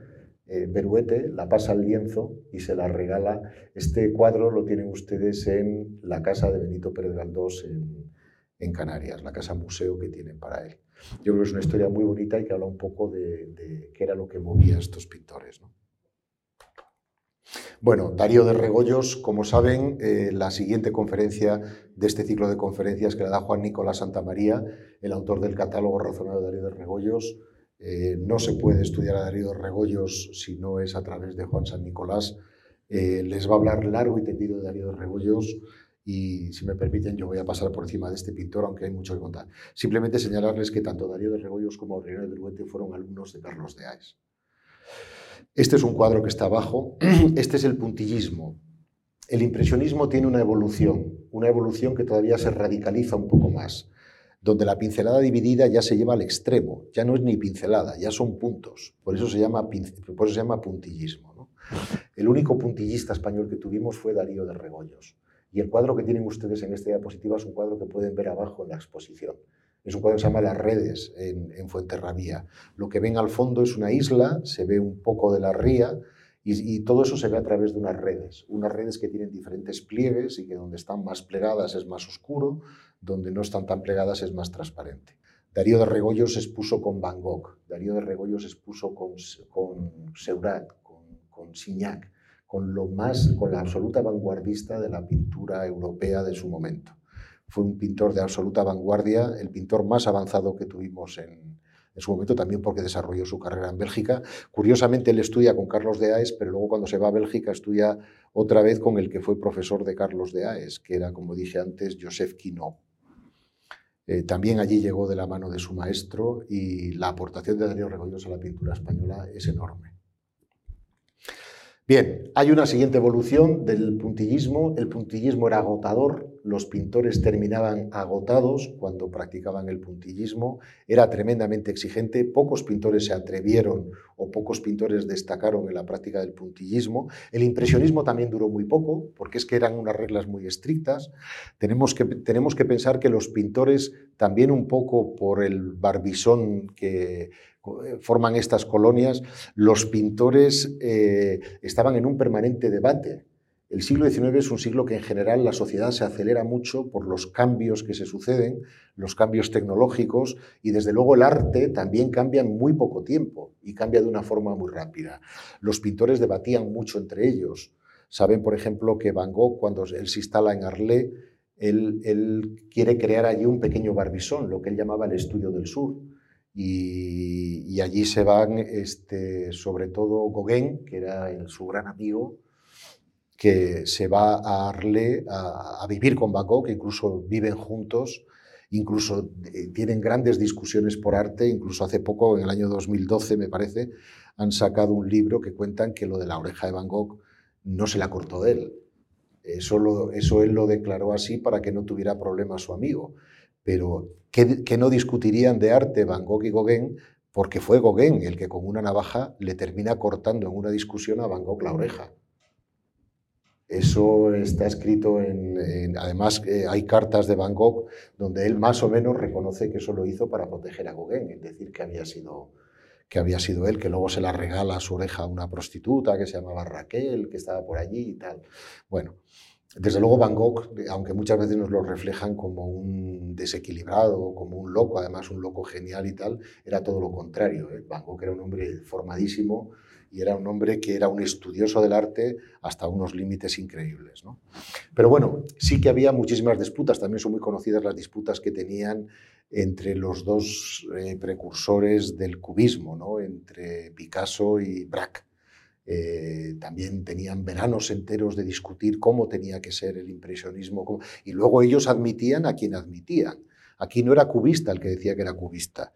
eh, Beruete la pasa al lienzo y se la regala. Este cuadro lo tienen ustedes en la casa de Benito Pérez Galdós en Canarias, la casa museo que tienen para él. Yo creo que es una historia muy bonita y que habla un poco de, qué era lo que movía a estos pintores. Bueno, Darío de Regoyos, como saben, eh, la siguiente conferencia de este ciclo de conferencias que la da Juan Nicolás Santamaría, el autor del catálogo razonado de Darío de Regoyos. Eh, no se puede estudiar a Darío de Regoyos si no es a través de Juan San Nicolás. Eh, les va a hablar largo y tendido de Darío de Regoyos y si me permiten yo voy a pasar por encima de este pintor, aunque hay mucho que contar. Simplemente señalarles que tanto Darío de Regoyos como Aureliano de Beruete fueron alumnos de Carlos de Aes. Este es un cuadro que está abajo. Este es el puntillismo. El impresionismo tiene una evolución, una evolución que todavía se radicaliza un poco más, donde la pincelada dividida ya se lleva al extremo, ya no es ni pincelada, ya son puntos. Por eso se llama, por eso se llama puntillismo. El único puntillista español que tuvimos fue Darío de Regoyos. Y el cuadro que tienen ustedes en esta diapositiva es un cuadro que pueden ver abajo en la exposición. Es un cuadro que se llama Las redes en, en Fuenterrabía. Lo que ven al fondo es una isla, se ve un poco de la ría y, todo eso se ve a través de unas redes. Unas redes que tienen diferentes pliegues y que donde están más plegadas es más oscuro, donde no están tan plegadas es más transparente. Darío de Regoyos se expuso con Van Gogh, Darío de Regoyos se expuso con, con Seurat, con, con Signac con, lo más, con la absoluta vanguardista de la pintura europea de su momento. Fue un pintor de absoluta vanguardia, el pintor más avanzado que tuvimos en, su momento también porque desarrolló su carrera en Bélgica. Curiosamente, él estudia con Carlos de Aes, pero luego cuando se va a Bélgica estudia otra vez con el que fue profesor de Carlos de Aes, que era, como dije antes, Joseph Quinault. Eh, también allí llegó de la mano de su maestro y la aportación de Darío Regoyos a la pintura española es enorme. Bien, hay una siguiente evolución del puntillismo. El puntillismo era agotador, los pintores terminaban agotados cuando practicaban el puntillismo, era tremendamente exigente, pocos pintores se atrevieron o pocos pintores destacaron en la práctica del puntillismo. El impresionismo también duró muy poco, porque es que eran unas reglas muy estrictas. Tenemos que, tenemos que pensar que los pintores, también un poco por el barbisón que forman estas colonias, los pintores eh, estaban en un permanente debate. El siglo XIX es un siglo que en general la sociedad se acelera mucho por los cambios que se suceden, los cambios tecnológicos y desde luego el arte también cambia en muy poco tiempo y cambia de una forma muy rápida. Los pintores debatían mucho entre ellos. Saben, por ejemplo, que Van Gogh, cuando él se instala en Arlé, él, él quiere crear allí un pequeño barbizón, lo que él llamaba el estudio del sur y, allí se van, este, sobre todo Gauguin, que era su gran amigo, que se va a Arle a, vivir con Gogh, que incluso viven juntos, incluso eh, tienen grandes discusiones por arte, incluso hace poco, en el año 2012 me parece, han sacado un libro que cuentan que lo de la oreja de Van Gogh no se la cortó él. Eso, eso él lo declaró así para que no tuviera problemas su amigo pero que, no discutirían de arte Van Gogh y Gauguin porque fue Gauguin el que con una navaja le termina cortando en una discusión a Van Gogh la oreja. Eso está escrito en, además eh, hay cartas de Van Gogh donde él más o menos reconoce que eso lo hizo para proteger a Gauguin, es decir, que había sido que había sido él, que luego se la regala a su oreja a una prostituta que se llamaba Raquel, que estaba por allí y tal. Bueno, desde luego Van Gogh, aunque muchas veces nos lo reflejan como un desequilibrado, como un loco, además un loco genial y tal, era todo lo contrario. ¿eh? Van Gogh era un hombre formadísimo y era un hombre que era un estudioso del arte hasta unos límites increíbles. Pero bueno, sí que había muchísimas disputas, también son muy conocidas las disputas que tenían entre los dos eh, precursores del cubismo, ¿no? entre Picasso y Braque. Eh, también tenían veranos enteros de discutir cómo tenía que ser el impresionismo, y luego ellos admitían a quien admitían. Aquí no era cubista el que decía que era cubista,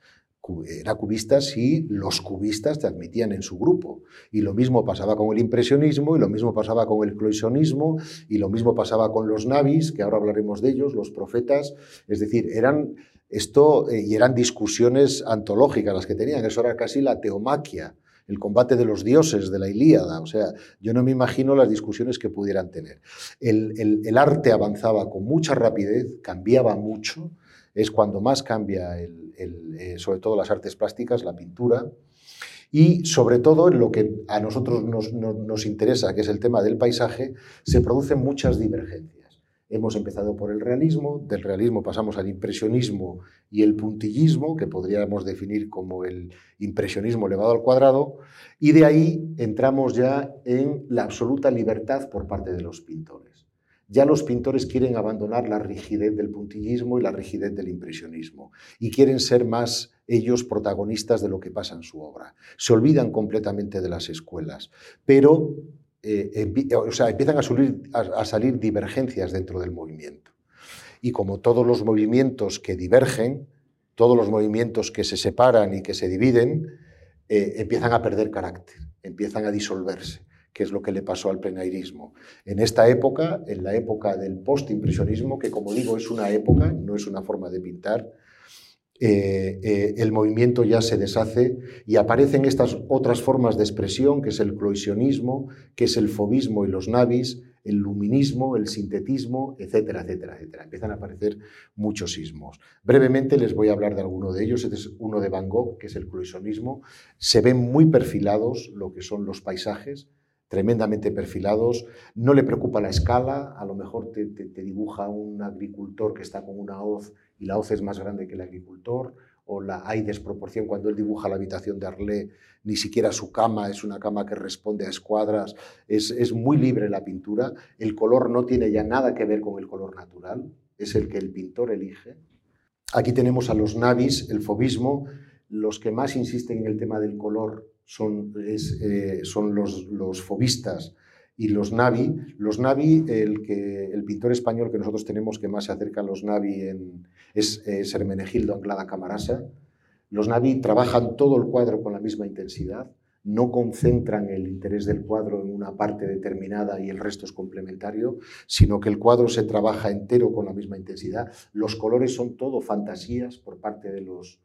era cubista si los cubistas te admitían en su grupo. Y lo mismo pasaba con el impresionismo, y lo mismo pasaba con el cloisonismo, y lo mismo pasaba con los navis, que ahora hablaremos de ellos, los profetas. Es decir, eran esto, eh, y eran discusiones antológicas las que tenían, eso era casi la teomaquia el combate de los dioses de la Ilíada. O sea, yo no me imagino las discusiones que pudieran tener. El, arte avanzaba con mucha rapidez, cambiaba mucho, es cuando más cambia, eh, sobre todo las artes plásticas, la pintura, y sobre todo en lo que a nosotros nos, nos interesa, que es el tema del paisaje, se producen muchas divergencias. Hemos empezado por el realismo, del realismo pasamos al impresionismo y el puntillismo, que podríamos definir como el impresionismo elevado al cuadrado, y de ahí entramos ya en la absoluta libertad por parte de los pintores. Ya los pintores quieren abandonar la rigidez del puntillismo y la rigidez del impresionismo, y quieren ser más ellos protagonistas de lo que pasa en su obra. Se olvidan completamente de las escuelas, pero eh, o sea, empiezan a, salir divergencias dentro del movimiento. Y como todos los movimientos que divergen, todos los movimientos que se separan y que se dividen, eh, empiezan a perder carácter, empiezan a disolverse, que es lo que le pasó al plenairismo. En esta época, en la época del postimpresionismo, que como digo es una época, no es una forma de pintar, eh, eh, el movimiento ya se deshace y aparecen estas otras formas de expresión, que es el cloisionismo, que es el fobismo y los navis, el luminismo, el sintetismo, etcétera, etcétera, etcétera. Empiezan a aparecer muchos sismos. Brevemente les voy a hablar de alguno de ellos. Este es uno de Van Gogh, que es el cloisionismo. Se ven muy perfilados lo que son los paisajes, tremendamente perfilados, no le preocupa la escala, a lo mejor te, dibuja un agricultor que está con una hoz y la hoz es más grande que el agricultor, o hay desproporción cuando él dibuja la habitación de Arlé, ni siquiera su cama es una cama que responde a escuadras, es, es muy libre la pintura, el color no tiene ya nada que ver con el color natural, es el que el pintor elige. Aquí tenemos a los navis, el fobismo, los que más insisten en el tema del color son, eh, son los, los, fobistas y los Navi. Los Navi, el, que, el pintor español que nosotros tenemos que más se acerca a los Navi en, es, es Hermenegildo Anglada Camarasa. Los Navi trabajan todo el cuadro con la misma intensidad no concentran el interés del cuadro en una parte determinada y el resto es complementario, sino que el cuadro se trabaja entero con la misma intensidad. Los colores son todo fantasías por parte de los...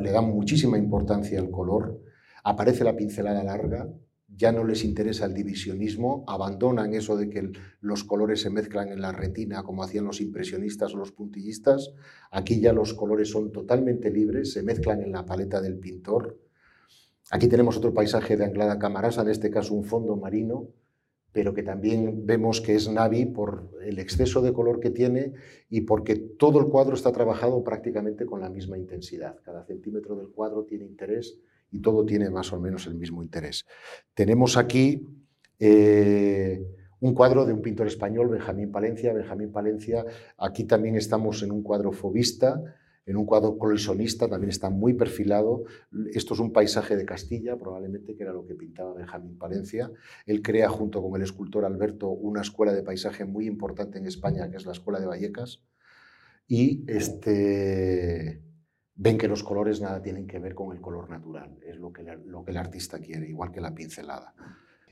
le dan muchísima importancia al color. Aparece la pincelada larga, ya no les interesa el divisionismo, abandonan eso de que los colores se mezclan en la retina como hacían los impresionistas o los puntillistas. Aquí ya los colores son totalmente libres, se mezclan en la paleta del pintor Aquí tenemos otro paisaje de Anglada Camarasa, en este caso un fondo marino, pero que también vemos que es Navi por el exceso de color que tiene y porque todo el cuadro está trabajado prácticamente con la misma intensidad. Cada centímetro del cuadro tiene interés y todo tiene más o menos el mismo interés. Tenemos aquí eh, un cuadro de un pintor español, Benjamín Palencia. Benjamín Palencia, aquí también estamos en un cuadro fobista, en un cuadro colisionista también está muy perfilado. Esto es un paisaje de Castilla, probablemente, que era lo que pintaba Benjamín Palencia. Él crea, junto con el escultor Alberto, una escuela de paisaje muy importante en España, que es la Escuela de Vallecas. Y este, ven que los colores nada tienen que ver con el color natural, es lo que, lo que el artista quiere, igual que la pincelada.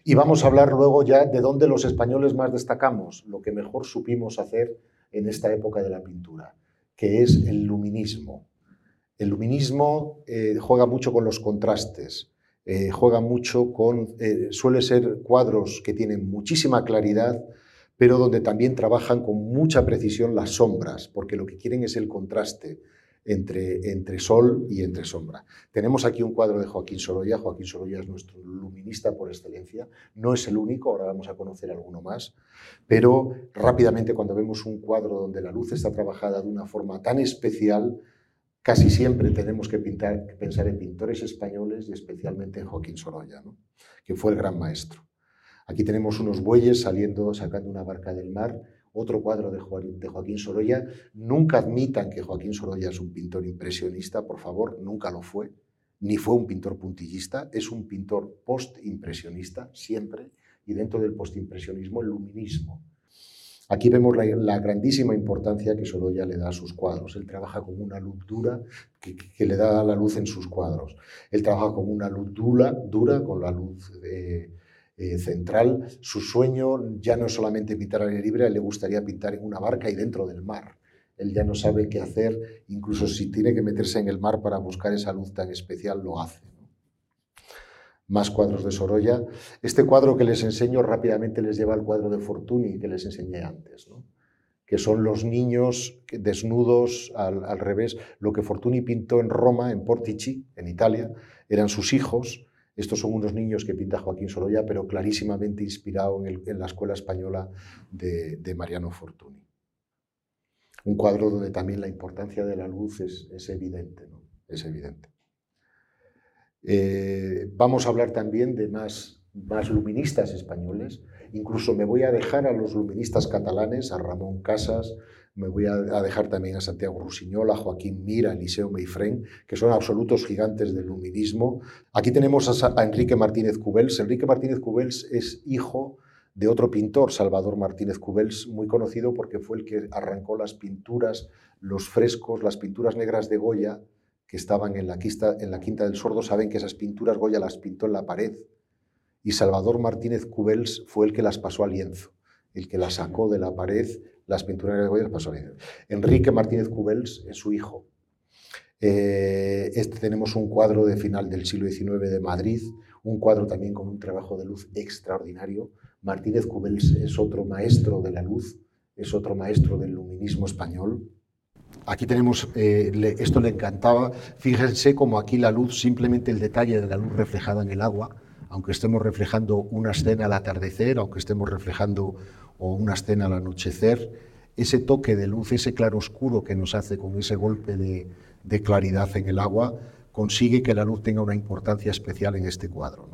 Y vamos a hablar luego ya de dónde los españoles más destacamos, lo que mejor supimos hacer en esta época de la pintura que es el luminismo. El luminismo eh, juega mucho con los contrastes, eh, juega mucho con, eh, suele ser cuadros que tienen muchísima claridad, pero donde también trabajan con mucha precisión las sombras, porque lo que quieren es el contraste entre, entre sol y entre sombra. Tenemos aquí un cuadro de Joaquín Sorolla. Joaquín Sorolla es nuestro luminista por excelencia. No es el único, ahora vamos a conocer alguno más, pero rápidamente cuando vemos un cuadro donde la luz está trabajada de una forma tan especial, casi siempre tenemos que, pintar, pensar en pintores españoles y especialmente en Joaquín Sorolla, que fue el gran maestro. Aquí tenemos unos bueyes saliendo, sacando una barca del mar otro cuadro de Joaquín Sorolla. Nunca admitan que Joaquín Sorolla es un pintor impresionista, por favor, nunca lo fue, ni fue un pintor puntillista, es un pintor postimpresionista siempre, y dentro del postimpresionismo el luminismo. Aquí vemos la, grandísima importancia que Sorolla le da a sus cuadros. Él trabaja con una luz dura que, le da la luz en sus cuadros. Él trabaja con una luz dura, dura con la luz de eh, central. Su sueño ya no es solamente pintar al aire libre, le gustaría pintar en una barca y dentro del mar. Él ya no sabe qué hacer, incluso si tiene que meterse en el mar para buscar esa luz tan especial, lo hace. Más cuadros de Sorolla. Este cuadro que les enseño rápidamente les lleva al cuadro de Fortuny que les enseñé antes, que son los niños desnudos al, revés. Lo que Fortuny pintó en Roma, en Portici, en Italia, eran sus hijos estos son unos niños que pinta Joaquín Sorolla, pero clarísimamente inspirado en, la escuela española de, Mariano Fortuny. Un cuadro donde también la importancia de la luz es, evidente. Es evidente. Eh, vamos a hablar también de más, más luministas españoles. Incluso me voy a dejar a los luministas catalanes, a Ramón Casas, me voy a dejar también a Santiago Rusiñol, a Joaquín Mir, a Eliseo Meifrén, que son absolutos gigantes del luminismo. Aquí tenemos a, Enrique Martínez Cubels. Enrique Martínez Cubels es hijo de otro pintor, Salvador Martínez Cubels, muy conocido porque fue el que arrancó las pinturas, los frescos, las pinturas negras de Goya, que estaban en la, quinta, en la Quinta del Sordo. Saben que esas pinturas Goya las pintó en la pared. Y Salvador Martínez Cubels fue el que las pasó a lienzo, el que las sacó de la pared las pinturas de Goya pasó Enrique Martínez Cubels es su hijo. Eh, este tenemos un cuadro de final del siglo XIX de Madrid, un cuadro también con un trabajo de luz extraordinario. Martínez Cubels es otro maestro de la luz, es otro maestro del luminismo español. Aquí tenemos, eh, esto le encantaba, fíjense como aquí la luz, simplemente el detalle de la luz reflejada en el agua, aunque estemos reflejando una escena al atardecer, aunque estemos reflejando o una escena al anochecer, ese toque de luz, ese claroscuro que nos hace con ese golpe de, claridad en el agua, consigue que la luz tenga una importancia especial en este cuadro.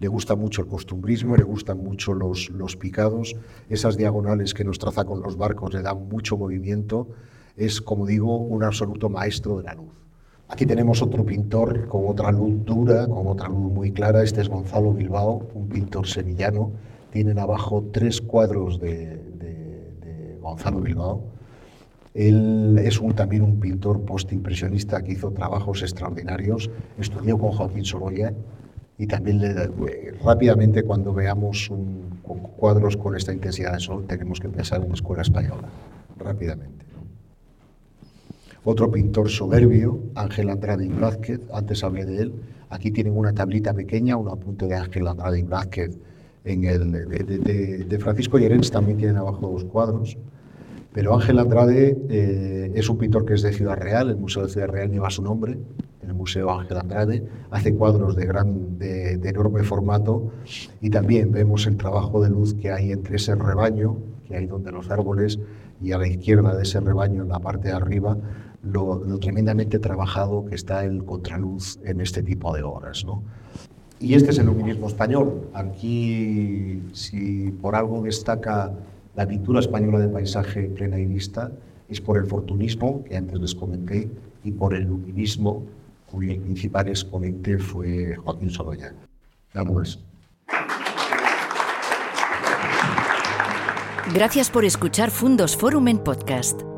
Le gusta mucho el costumbrismo, le gustan mucho los, los picados, esas diagonales que nos traza con los barcos le dan mucho movimiento, es, como digo, un absoluto maestro de la luz. Aquí tenemos otro pintor con otra luz dura, con otra luz muy clara. Este es Gonzalo Bilbao, un pintor sevillano. Tienen abajo tres cuadros de, Gonzalo Bilbao. Él es también un pintor postimpresionista que hizo trabajos extraordinarios. Estudió con Joaquín Sorolla y también rápidamente cuando veamos cuadros con esta intensidad de sol tenemos que pensar en la escuela española, rápidamente. Otro pintor soberbio, Ángel Andrade Blázquez, antes hablé de él. Aquí tienen una tablita pequeña, un apunte de Ángel Andrade Blázquez en el, de, Francisco Llerens también tienen abajo dos cuadros. Pero Ángel Andrade eh, es un pintor que es de Ciudad Real, el Museo de Ciudad Real lleva su nombre, el Museo Ángel Andrade, hace cuadros de, gran, de, enorme formato y también vemos el trabajo de luz que hay entre ese rebaño, que hay donde los árboles, y a la izquierda de ese rebaño, en la parte de arriba, lo, tremendamente trabajado que está el contraluz en este tipo de obras. ¿no? Y este es el luminismo español. Aquí, si por algo destaca la pintura española de paisaje plenairista, es por el fortunismo, que antes les comenté, y por el luminismo, cuyo principal exponente fue Joaquín Sorolla. Vamos. Gracias por escuchar Fundos Forum en podcast.